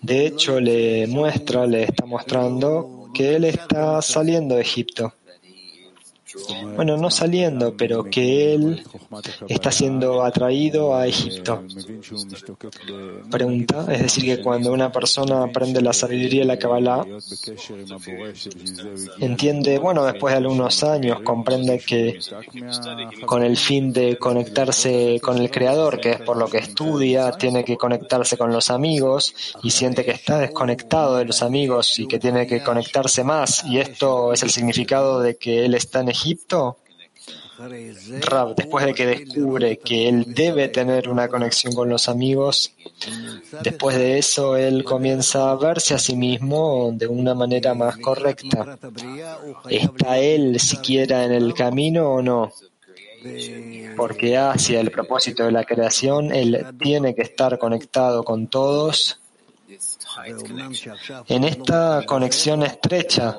[SPEAKER 6] de hecho, le muestra, le está mostrando que él está saliendo de Egipto. Bueno, no saliendo, pero que él está siendo atraído a Egipto. Pregunta, es decir, que cuando una persona aprende la sabiduría de la Kabbalah, entiende, bueno, después de algunos años, comprende que con el fin de conectarse con el Creador, que es por lo que estudia, tiene que conectarse con los amigos y siente que está desconectado de los amigos y que tiene que conectarse más. Y esto es el significado de que él está en Egipto. Rab, después de que descubre que él debe tener una conexión con los amigos, después de eso él comienza a verse a sí mismo de una manera más correcta. ¿Está él siquiera en el camino o no? Porque hacia el propósito de la creación, él tiene que estar conectado con todos en esta conexión estrecha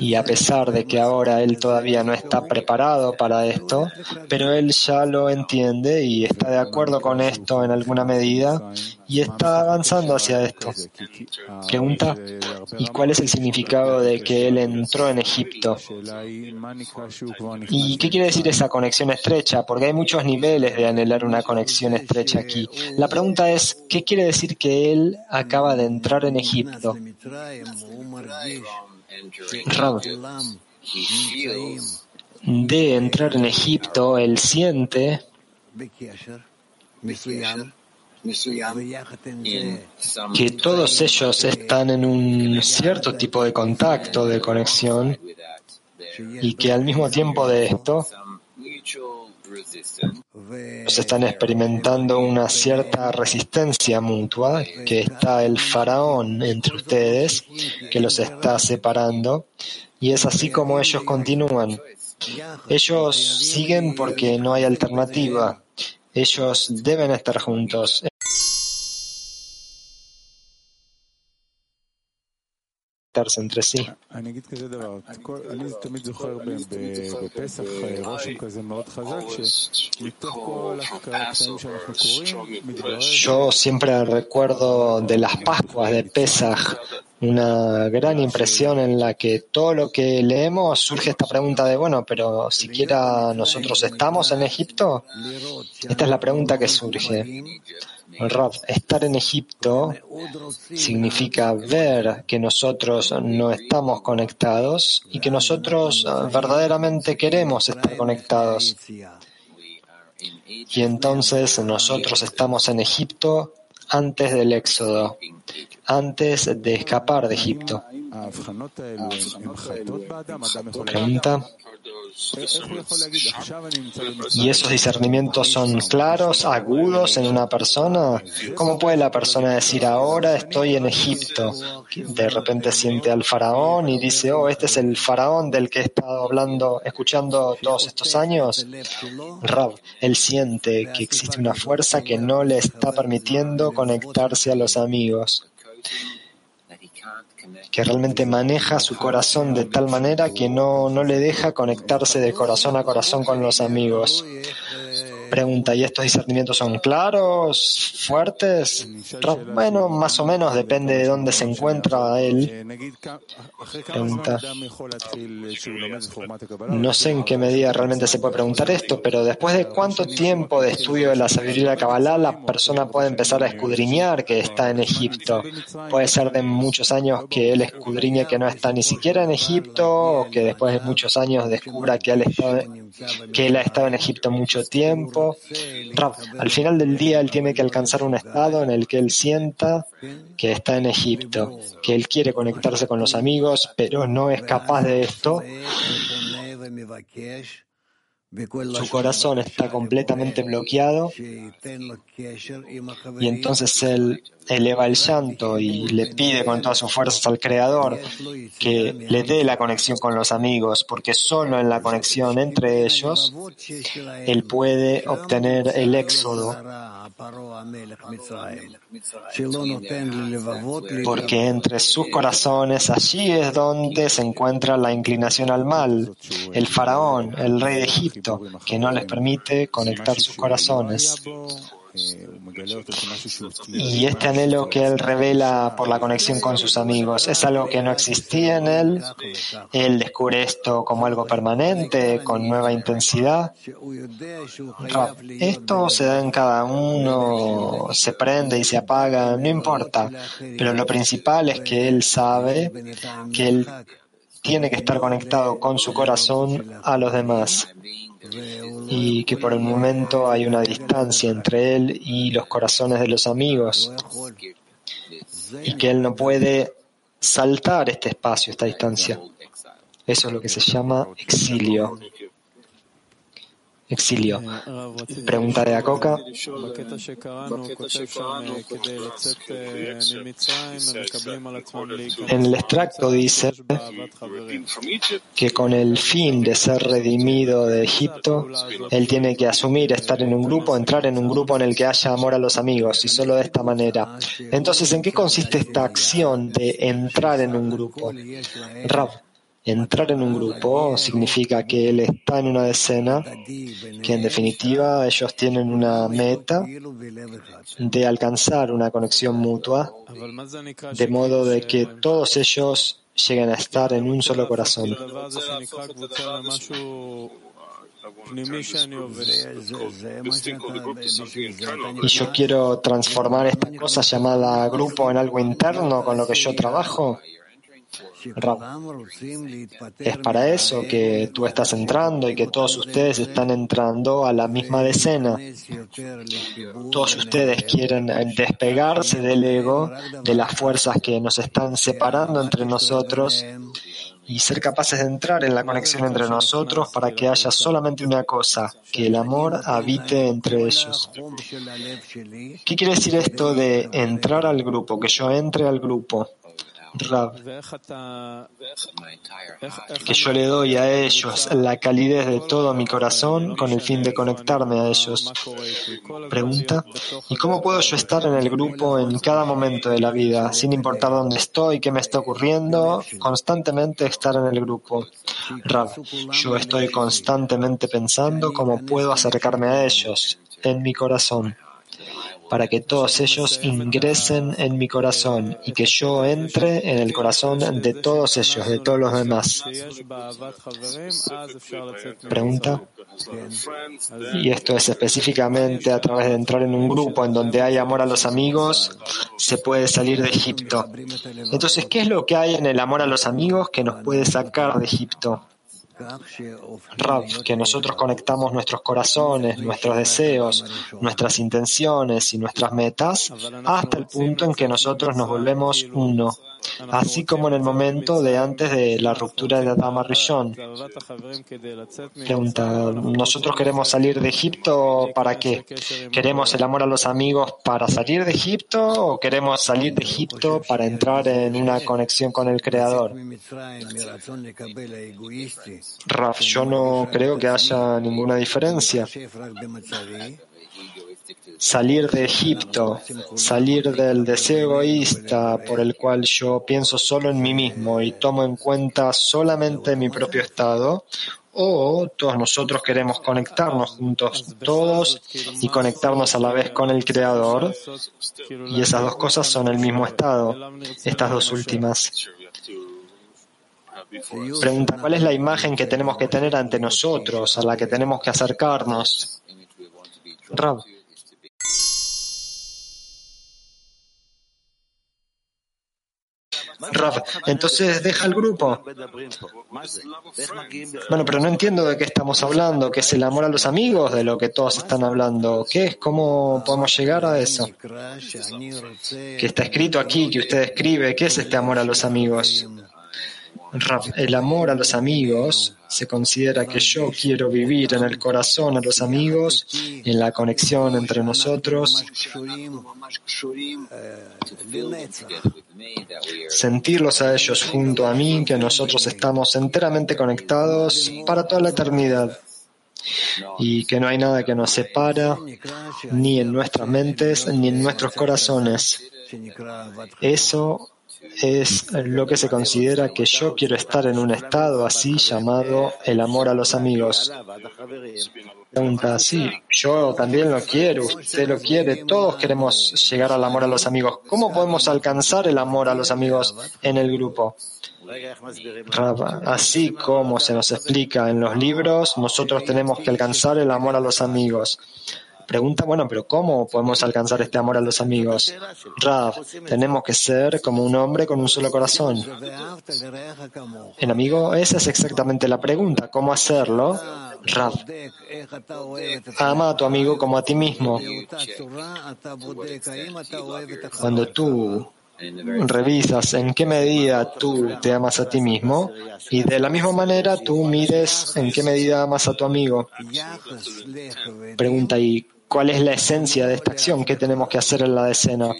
[SPEAKER 6] y a pesar de que ahora él todavía no está preparado para esto, pero él ya lo entiende y está de acuerdo con esto en alguna medida y está avanzando hacia esto. Pregunta, ¿y cuál es el significado de que él entró en Egipto? ¿Y qué quiere decir esa conexión estrecha? Porque hay muchos niveles de anhelar una conexión estrecha aquí. La pregunta es, ¿qué quiere decir que él acaba de entrar en Egipto? Rab, de entrar en Egipto, él siente que todos ellos están en un cierto tipo de contacto, de conexión, y que al mismo tiempo de esto se están experimentando una cierta resistencia mutua, que está el faraón entre ustedes, que los está separando, y es así como ellos continúan. Ellos siguen porque no hay alternativa. Ellos deben estar juntos. Entre sí. Yo siempre recuerdo de las Pascuas de Pesach una gran impresión en la que todo lo que leemos surge esta pregunta de, bueno, pero siquiera nosotros estamos en Egipto. Esta es la pregunta que surge. Rav, estar en Egipto significa ver que nosotros no estamos conectados y que nosotros ah, verdaderamente queremos estar conectados. Y entonces nosotros estamos en Egipto antes del éxodo, antes de escapar de Egipto. Pregunta. ¿Y esos discernimientos son claros, agudos en una persona? ¿Cómo puede la persona decir ahora estoy en Egipto? De repente siente al faraón y dice, oh, este es el faraón del que he estado hablando, escuchando todos estos años. Rab, él siente que existe una fuerza que no le está permitiendo conectarse a los amigos que realmente maneja su corazón de tal manera que no, no le deja conectarse de corazón a corazón con los amigos. Pregunta, ¿y estos discernimientos son claros, fuertes? Bueno, más o menos depende de dónde se encuentra él. Pregunta. No sé en qué medida realmente se puede preguntar esto, pero después de cuánto tiempo de estudio de la sabiduría de la Kabbalah, la persona puede empezar a escudriñar que está en Egipto. Puede ser de muchos años que él escudriñe que no está ni siquiera en Egipto, o que después de muchos años descubra que él, que él ha estado en Egipto mucho tiempo al final del día él tiene que alcanzar un estado en el que él sienta que está en Egipto, que él quiere conectarse con los amigos, pero no es capaz de esto. su corazón está completamente bloqueado y entonces él eleva el llanto y le pide con todas sus fuerzas al Creador que le dé la conexión con los amigos, porque solo en la conexión entre ellos él puede obtener el éxodo. Porque entre sus corazones allí es donde se encuentra la inclinación al mal, el faraón, el rey de Egipto, que no les permite conectar sus corazones. Y este anhelo que él revela por la conexión con sus amigos es algo que no existía en él. Él descubre esto como algo permanente, con nueva intensidad. Esto se da en cada uno, se prende y se apaga, no importa. Pero lo principal es que él sabe que él tiene que estar conectado con su corazón a los demás y que por el momento hay una distancia entre él y los corazones de los amigos y que él no puede saltar este espacio, esta distancia. Eso es lo que se llama exilio. Exilio. Pregunta de Acoca. En el extracto dice que con el fin de ser redimido de Egipto, él tiene que asumir estar en un grupo, entrar en un grupo en el que haya amor a los amigos, y solo de esta manera. Entonces, ¿en qué consiste esta acción de entrar en un grupo? Rab. Entrar en un grupo significa que él está en una decena, que en definitiva ellos tienen una meta de alcanzar una conexión mutua, de modo de que todos ellos lleguen a estar en un solo corazón. Y yo quiero transformar esta cosa llamada grupo en algo interno con lo que yo trabajo. Es para eso que tú estás entrando y que todos ustedes están entrando a la misma decena. Todos ustedes quieren despegarse del ego, de las fuerzas que nos están separando entre nosotros y ser capaces de entrar en la conexión entre nosotros para que haya solamente una cosa, que el amor habite entre ellos. ¿Qué quiere decir esto de entrar al grupo? Que yo entre al grupo. Rab, que yo le doy a ellos la calidez de todo mi corazón con el fin de conectarme a ellos. Pregunta, ¿y cómo puedo yo estar en el grupo en cada momento de la vida, sin importar dónde estoy, qué me está ocurriendo, constantemente estar en el grupo? Rab, yo estoy constantemente pensando cómo puedo acercarme a ellos en mi corazón para que todos ellos ingresen en mi corazón y que yo entre en el corazón de todos ellos, de todos los demás. Pregunta. Y esto es específicamente a través de entrar en un grupo en donde hay amor a los amigos, se puede salir de Egipto. Entonces, ¿qué es lo que hay en el amor a los amigos que nos puede sacar de Egipto? Rab, que nosotros conectamos nuestros corazones, nuestros deseos, nuestras intenciones y nuestras metas hasta el punto en que nosotros nos volvemos uno, así como en el momento de antes de la ruptura de Adama Rishon. Pregunta, ¿nosotros queremos salir de Egipto para qué? ¿Queremos el amor a los amigos para salir de Egipto o queremos salir de Egipto para entrar en una conexión con el Creador? Raf, yo no creo que haya ninguna diferencia. Salir de Egipto, salir del deseo egoísta por el cual yo pienso solo en mí mismo y tomo en cuenta solamente mi propio estado, o todos nosotros queremos conectarnos juntos, todos, y conectarnos a la vez con el Creador, y esas dos cosas son el mismo estado, estas dos últimas. Pregunta, ¿cuál es la imagen que tenemos que tener ante nosotros, a la que tenemos que acercarnos? Rab. Rab, entonces deja el grupo. Bueno, pero no entiendo de qué estamos hablando, qué es el amor a los amigos, de lo que todos están hablando. ¿Qué es? ¿Cómo podemos llegar a eso? Que está escrito aquí, que usted escribe, ¿qué es este amor a los amigos? El amor a los amigos se considera que yo quiero vivir en el corazón a los amigos, en la conexión entre nosotros, sentirlos a ellos junto a mí, que nosotros estamos enteramente conectados para toda la eternidad y que no hay nada que nos separa ni en nuestras mentes ni en nuestros corazones. Eso es lo que se considera que yo quiero estar en un estado así llamado el amor a los amigos. Pregunta, sí, yo también lo quiero, usted lo quiere, todos queremos llegar al amor a los amigos. ¿Cómo podemos alcanzar el amor a los amigos en el grupo? Así como se nos explica en los libros, nosotros tenemos que alcanzar el amor a los amigos. Pregunta, bueno, pero ¿cómo podemos alcanzar este amor a los amigos? Rav, tenemos que ser como un hombre con un solo corazón. El amigo, esa es exactamente la pregunta. ¿Cómo hacerlo? Rav, ama a tu amigo como a ti mismo. Cuando tú revisas en qué medida tú te amas a ti mismo y de la misma manera tú mides en qué medida amas a tu amigo. Pregunta ahí, ¿cuál es la esencia de esta acción? ¿Qué tenemos que hacer en la decena?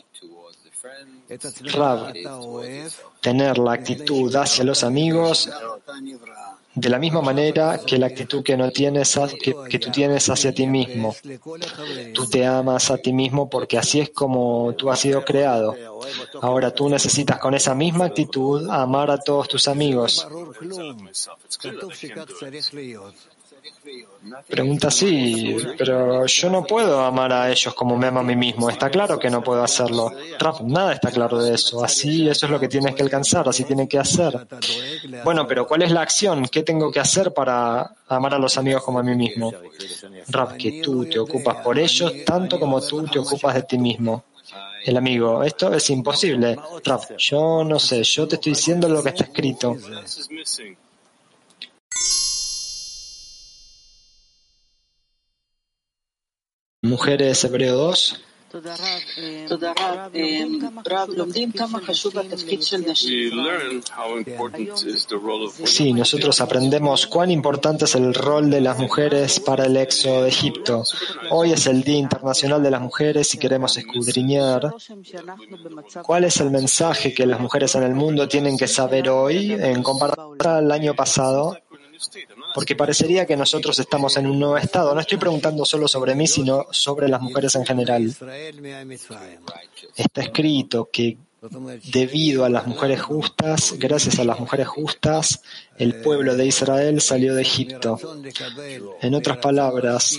[SPEAKER 6] Rav, tener la actitud hacia los amigos de la misma manera que la actitud que, no tienes, que, que, tú tienes hacia ti mismo. Tú te amas a ti mismo porque así es como tú has sido creado. Ahora tú necesitas con esa misma actitud amar a todos tus amigos. Pregunta sí, pero yo no puedo amar a ellos como me amo a mí mismo. Está claro que no puedo hacerlo. nada está claro de eso. Así, eso es lo que tienes que alcanzar, así tiene que hacer. Bueno, pero ¿cuál es la acción? ¿Qué tengo que hacer para amar a los amigos como a mí mismo? Rap, que tú te ocupas por ellos tanto como tú te ocupas de ti mismo. El amigo, esto es imposible. Rap, yo no sé, yo te estoy diciendo lo que está escrito. Mujeres Hebreo 2. Sí, nosotros aprendemos cuán importante es el rol de las mujeres para el éxodo de Egipto. Hoy es el Día Internacional de las Mujeres y queremos escudriñar cuál es el mensaje que las mujeres en el mundo tienen que saber hoy en comparación al año pasado porque parecería que nosotros estamos en un nuevo estado. No estoy preguntando solo sobre mí, sino sobre las mujeres en general. Está escrito que debido a las mujeres justas, gracias a las mujeres justas, el pueblo de Israel salió de Egipto. En otras palabras,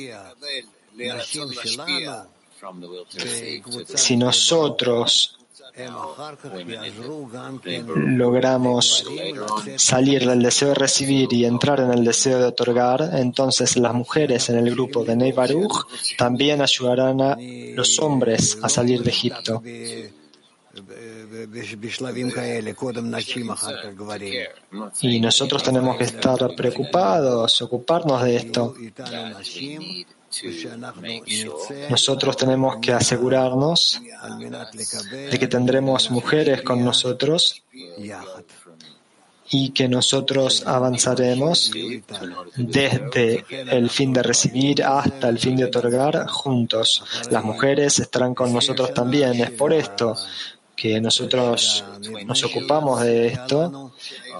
[SPEAKER 6] si nosotros logramos salir del deseo de recibir y entrar en el deseo de otorgar, entonces las mujeres en el grupo de Ney Baruch también ayudarán a los hombres a salir de Egipto. Y nosotros tenemos que estar preocupados, ocuparnos de esto. Nosotros tenemos que asegurarnos de que tendremos mujeres con nosotros y que nosotros avanzaremos desde el fin de recibir hasta el fin de otorgar juntos. Las mujeres estarán con nosotros también. Es por esto que nosotros nos ocupamos de esto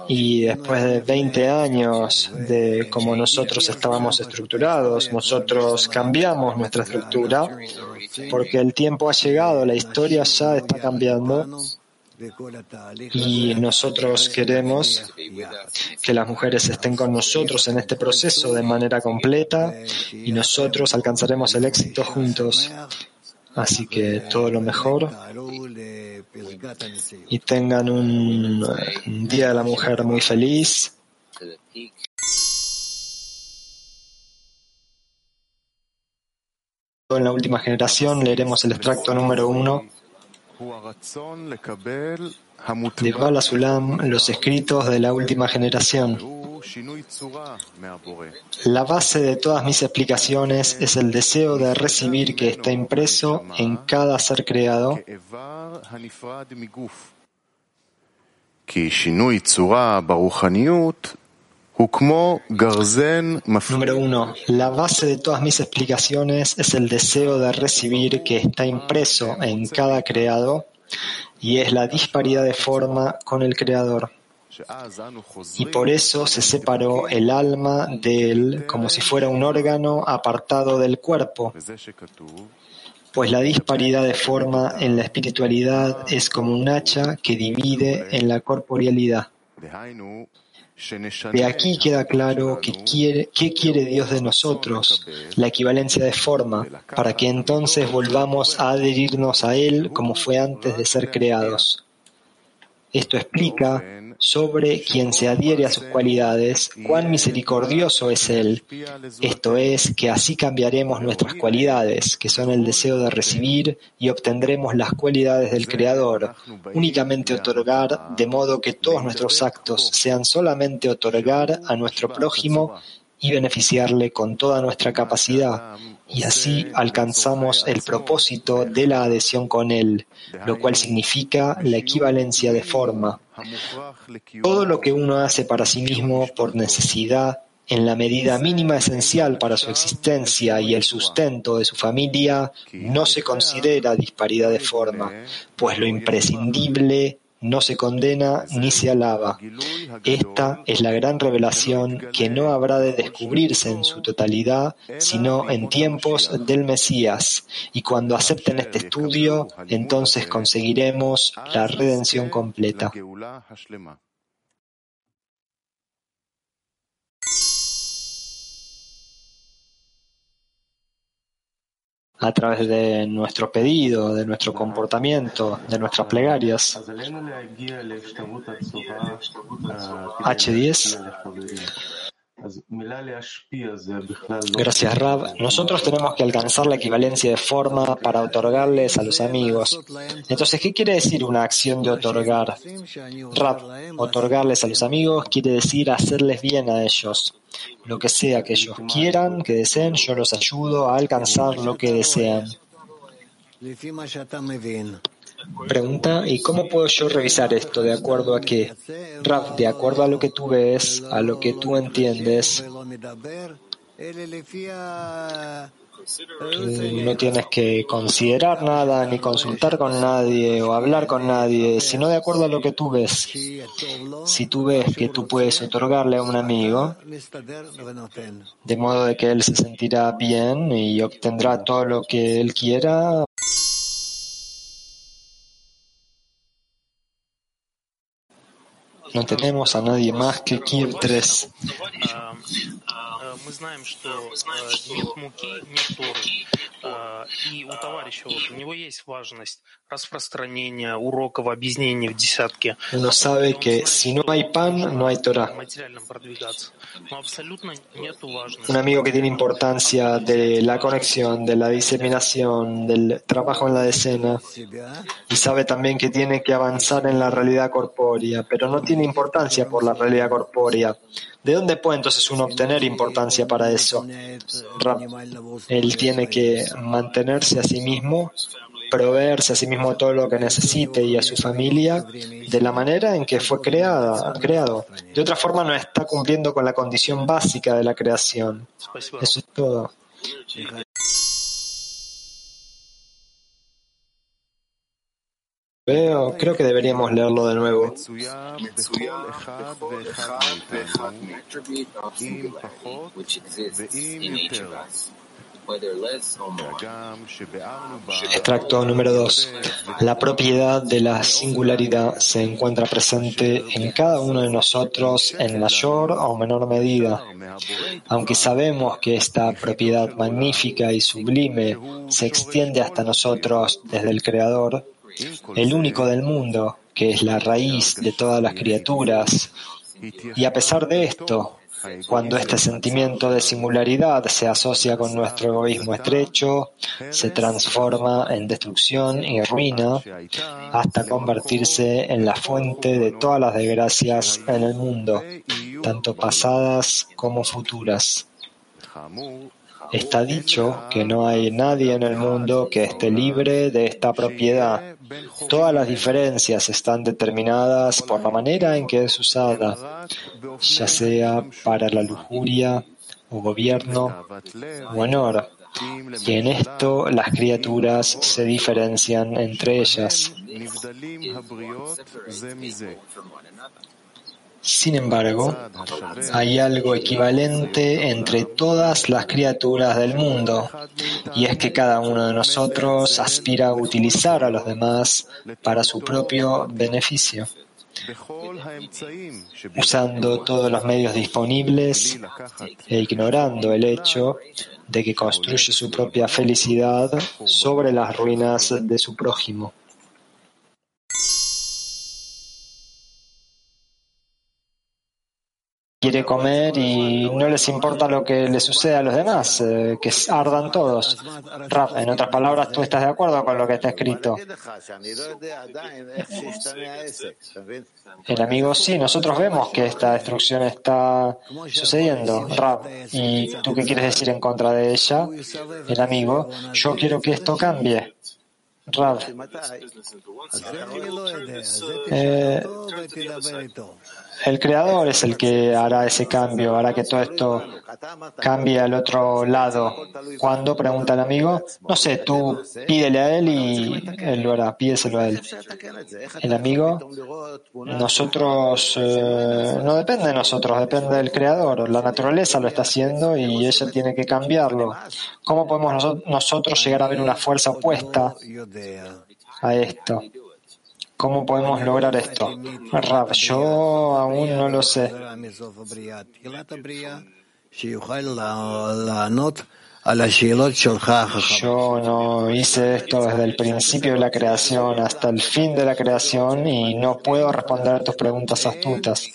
[SPEAKER 6] y después de 20 años de cómo nosotros estábamos estructurados, nosotros cambiamos nuestra estructura porque el tiempo ha llegado, la historia ya está cambiando y nosotros queremos que las mujeres estén con nosotros en este proceso de manera completa y nosotros alcanzaremos el éxito juntos. Así que todo lo mejor y tengan un Día de la Mujer muy feliz. En la última generación leeremos el extracto número uno de Bala Sulam, los escritos de la última generación. La base de todas mis explicaciones es el deseo de recibir que está impreso en cada ser creado. Número uno, la base de todas mis explicaciones es el deseo de recibir que está impreso en cada creado y es la disparidad de forma con el creador. Y por eso se separó el alma de él como si fuera un órgano apartado del cuerpo. Pues la disparidad de forma en la espiritualidad es como un hacha que divide en la corporealidad. De aquí queda claro que quiere, qué quiere Dios de nosotros, la equivalencia de forma, para que entonces volvamos a adherirnos a Él como fue antes de ser creados. Esto explica sobre quien se adhiere a sus cualidades, cuán misericordioso es Él. Esto es, que así cambiaremos nuestras cualidades, que son el deseo de recibir, y obtendremos las cualidades del Creador. Únicamente otorgar, de modo que todos nuestros actos sean solamente otorgar a nuestro prójimo y beneficiarle con toda nuestra capacidad. Y así alcanzamos el propósito de la adhesión con Él, lo cual significa la equivalencia de forma. Todo lo que uno hace para sí mismo por necesidad, en la medida mínima esencial para su existencia y el sustento de su familia, no se considera disparidad de forma, pues lo imprescindible no se condena ni se alaba. Esta es la gran revelación que no habrá de descubrirse en su totalidad, sino en tiempos del Mesías. Y cuando acepten este estudio, entonces conseguiremos la redención completa. a través de nuestro pedido, de nuestro comportamiento, de nuestras plegarias. H10 Gracias, Rab. Nosotros tenemos que alcanzar la equivalencia de forma para otorgarles a los amigos. Entonces, ¿qué quiere decir una acción de otorgar? Rab, otorgarles a los amigos quiere decir hacerles bien a ellos. Lo que sea que ellos quieran, que deseen, yo los ayudo a alcanzar lo que desean. Pregunta, ¿y cómo puedo yo revisar esto? ¿De acuerdo a qué? Raf, de acuerdo a lo que tú ves, a lo que tú entiendes, eh, no tienes que considerar nada, ni consultar con nadie o hablar con nadie, sino de acuerdo a lo que tú ves. Si tú ves que tú puedes otorgarle a un amigo, de modo de que él se sentirá bien y obtendrá todo lo que él quiera, no tenemos a nadie más que Kir 3
[SPEAKER 8] А, а, Мы знаем, что а, нет муки, нет Торы. А, И у товарища вот, у него есть важность распространения уроков, объяснений в десятке.
[SPEAKER 6] Uno sabe que si no hay pan, no hay Torah.
[SPEAKER 8] материально продвигаться. Но абсолютно нету важности.
[SPEAKER 6] Un amigo que tiene importancia de la conexión, de la diseminación, del trabajo en la decena,
[SPEAKER 5] себя,
[SPEAKER 6] y sabe también que tiene que avanzar en la realidad corpórea, pero no tiene importancia por la realidad corpórea. ¿De dónde puede entonces uno obtener importancia para eso? Él tiene que mantenerse a sí mismo, proveerse a sí mismo todo lo que necesite y a su familia de la manera en que fue creada, creado. De otra forma no está cumpliendo con la condición básica de la creación. Eso es todo. Veo, creo que deberíamos leerlo de nuevo. Extracto número 2. La propiedad de la singularidad se encuentra presente en cada uno de nosotros en mayor o menor medida. Aunque sabemos que esta propiedad magnífica y sublime se extiende hasta nosotros desde el Creador, el único del mundo, que es la raíz de todas las criaturas. Y a pesar de esto, cuando este sentimiento de singularidad se asocia con nuestro egoísmo estrecho, se transforma en destrucción y ruina hasta convertirse en la fuente de todas las desgracias en el mundo, tanto pasadas como futuras. Está dicho que no hay nadie en el mundo que esté libre de esta propiedad, Todas las diferencias están determinadas por la manera en que es usada, ya sea para la lujuria o gobierno o honor. Y en esto las criaturas se diferencian entre ellas. Sin embargo, hay algo equivalente entre todas las criaturas del mundo, y es que cada uno de nosotros aspira a utilizar a los demás para su propio beneficio, usando todos los medios disponibles e ignorando el hecho de que construye su propia felicidad sobre las ruinas de su prójimo. Quiere comer y no les importa lo que le sucede a los demás, eh, que ardan todos. Raf, en otras palabras, ¿tú estás de acuerdo con lo que está escrito? El amigo, sí, nosotros vemos que esta destrucción está sucediendo. Raf, ¿y tú qué quieres decir en contra de ella? El amigo, yo quiero que esto cambie. Rav, eh, el creador es el que hará ese cambio, hará que todo esto cambie al otro lado. ¿Cuándo? Pregunta el amigo. No sé, tú pídele a él y él lo hará, pídeselo a él. El amigo, nosotros, eh, no depende de nosotros, depende del creador. La naturaleza lo está haciendo y ella tiene que cambiarlo. ¿Cómo podemos nosotros llegar a ver una fuerza opuesta a esto? ¿Cómo podemos lograr esto? Rab, yo aún no lo sé. Yo no hice esto desde el principio de la creación hasta el fin de la creación y no puedo responder tus preguntas astutas.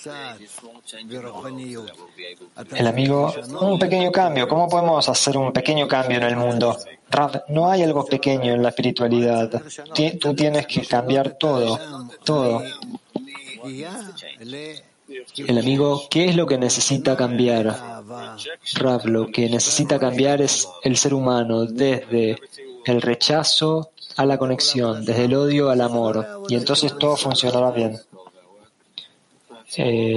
[SPEAKER 6] El amigo, un pequeño cambio. ¿Cómo podemos hacer un pequeño cambio en el mundo? Rav, no hay algo pequeño en la espiritualidad. Tú tienes que cambiar todo, todo. El amigo, ¿qué es lo que necesita cambiar? Rav, lo que necesita cambiar es el ser humano desde el rechazo a la conexión, desde el odio al amor, y entonces todo funcionará bien. Eh,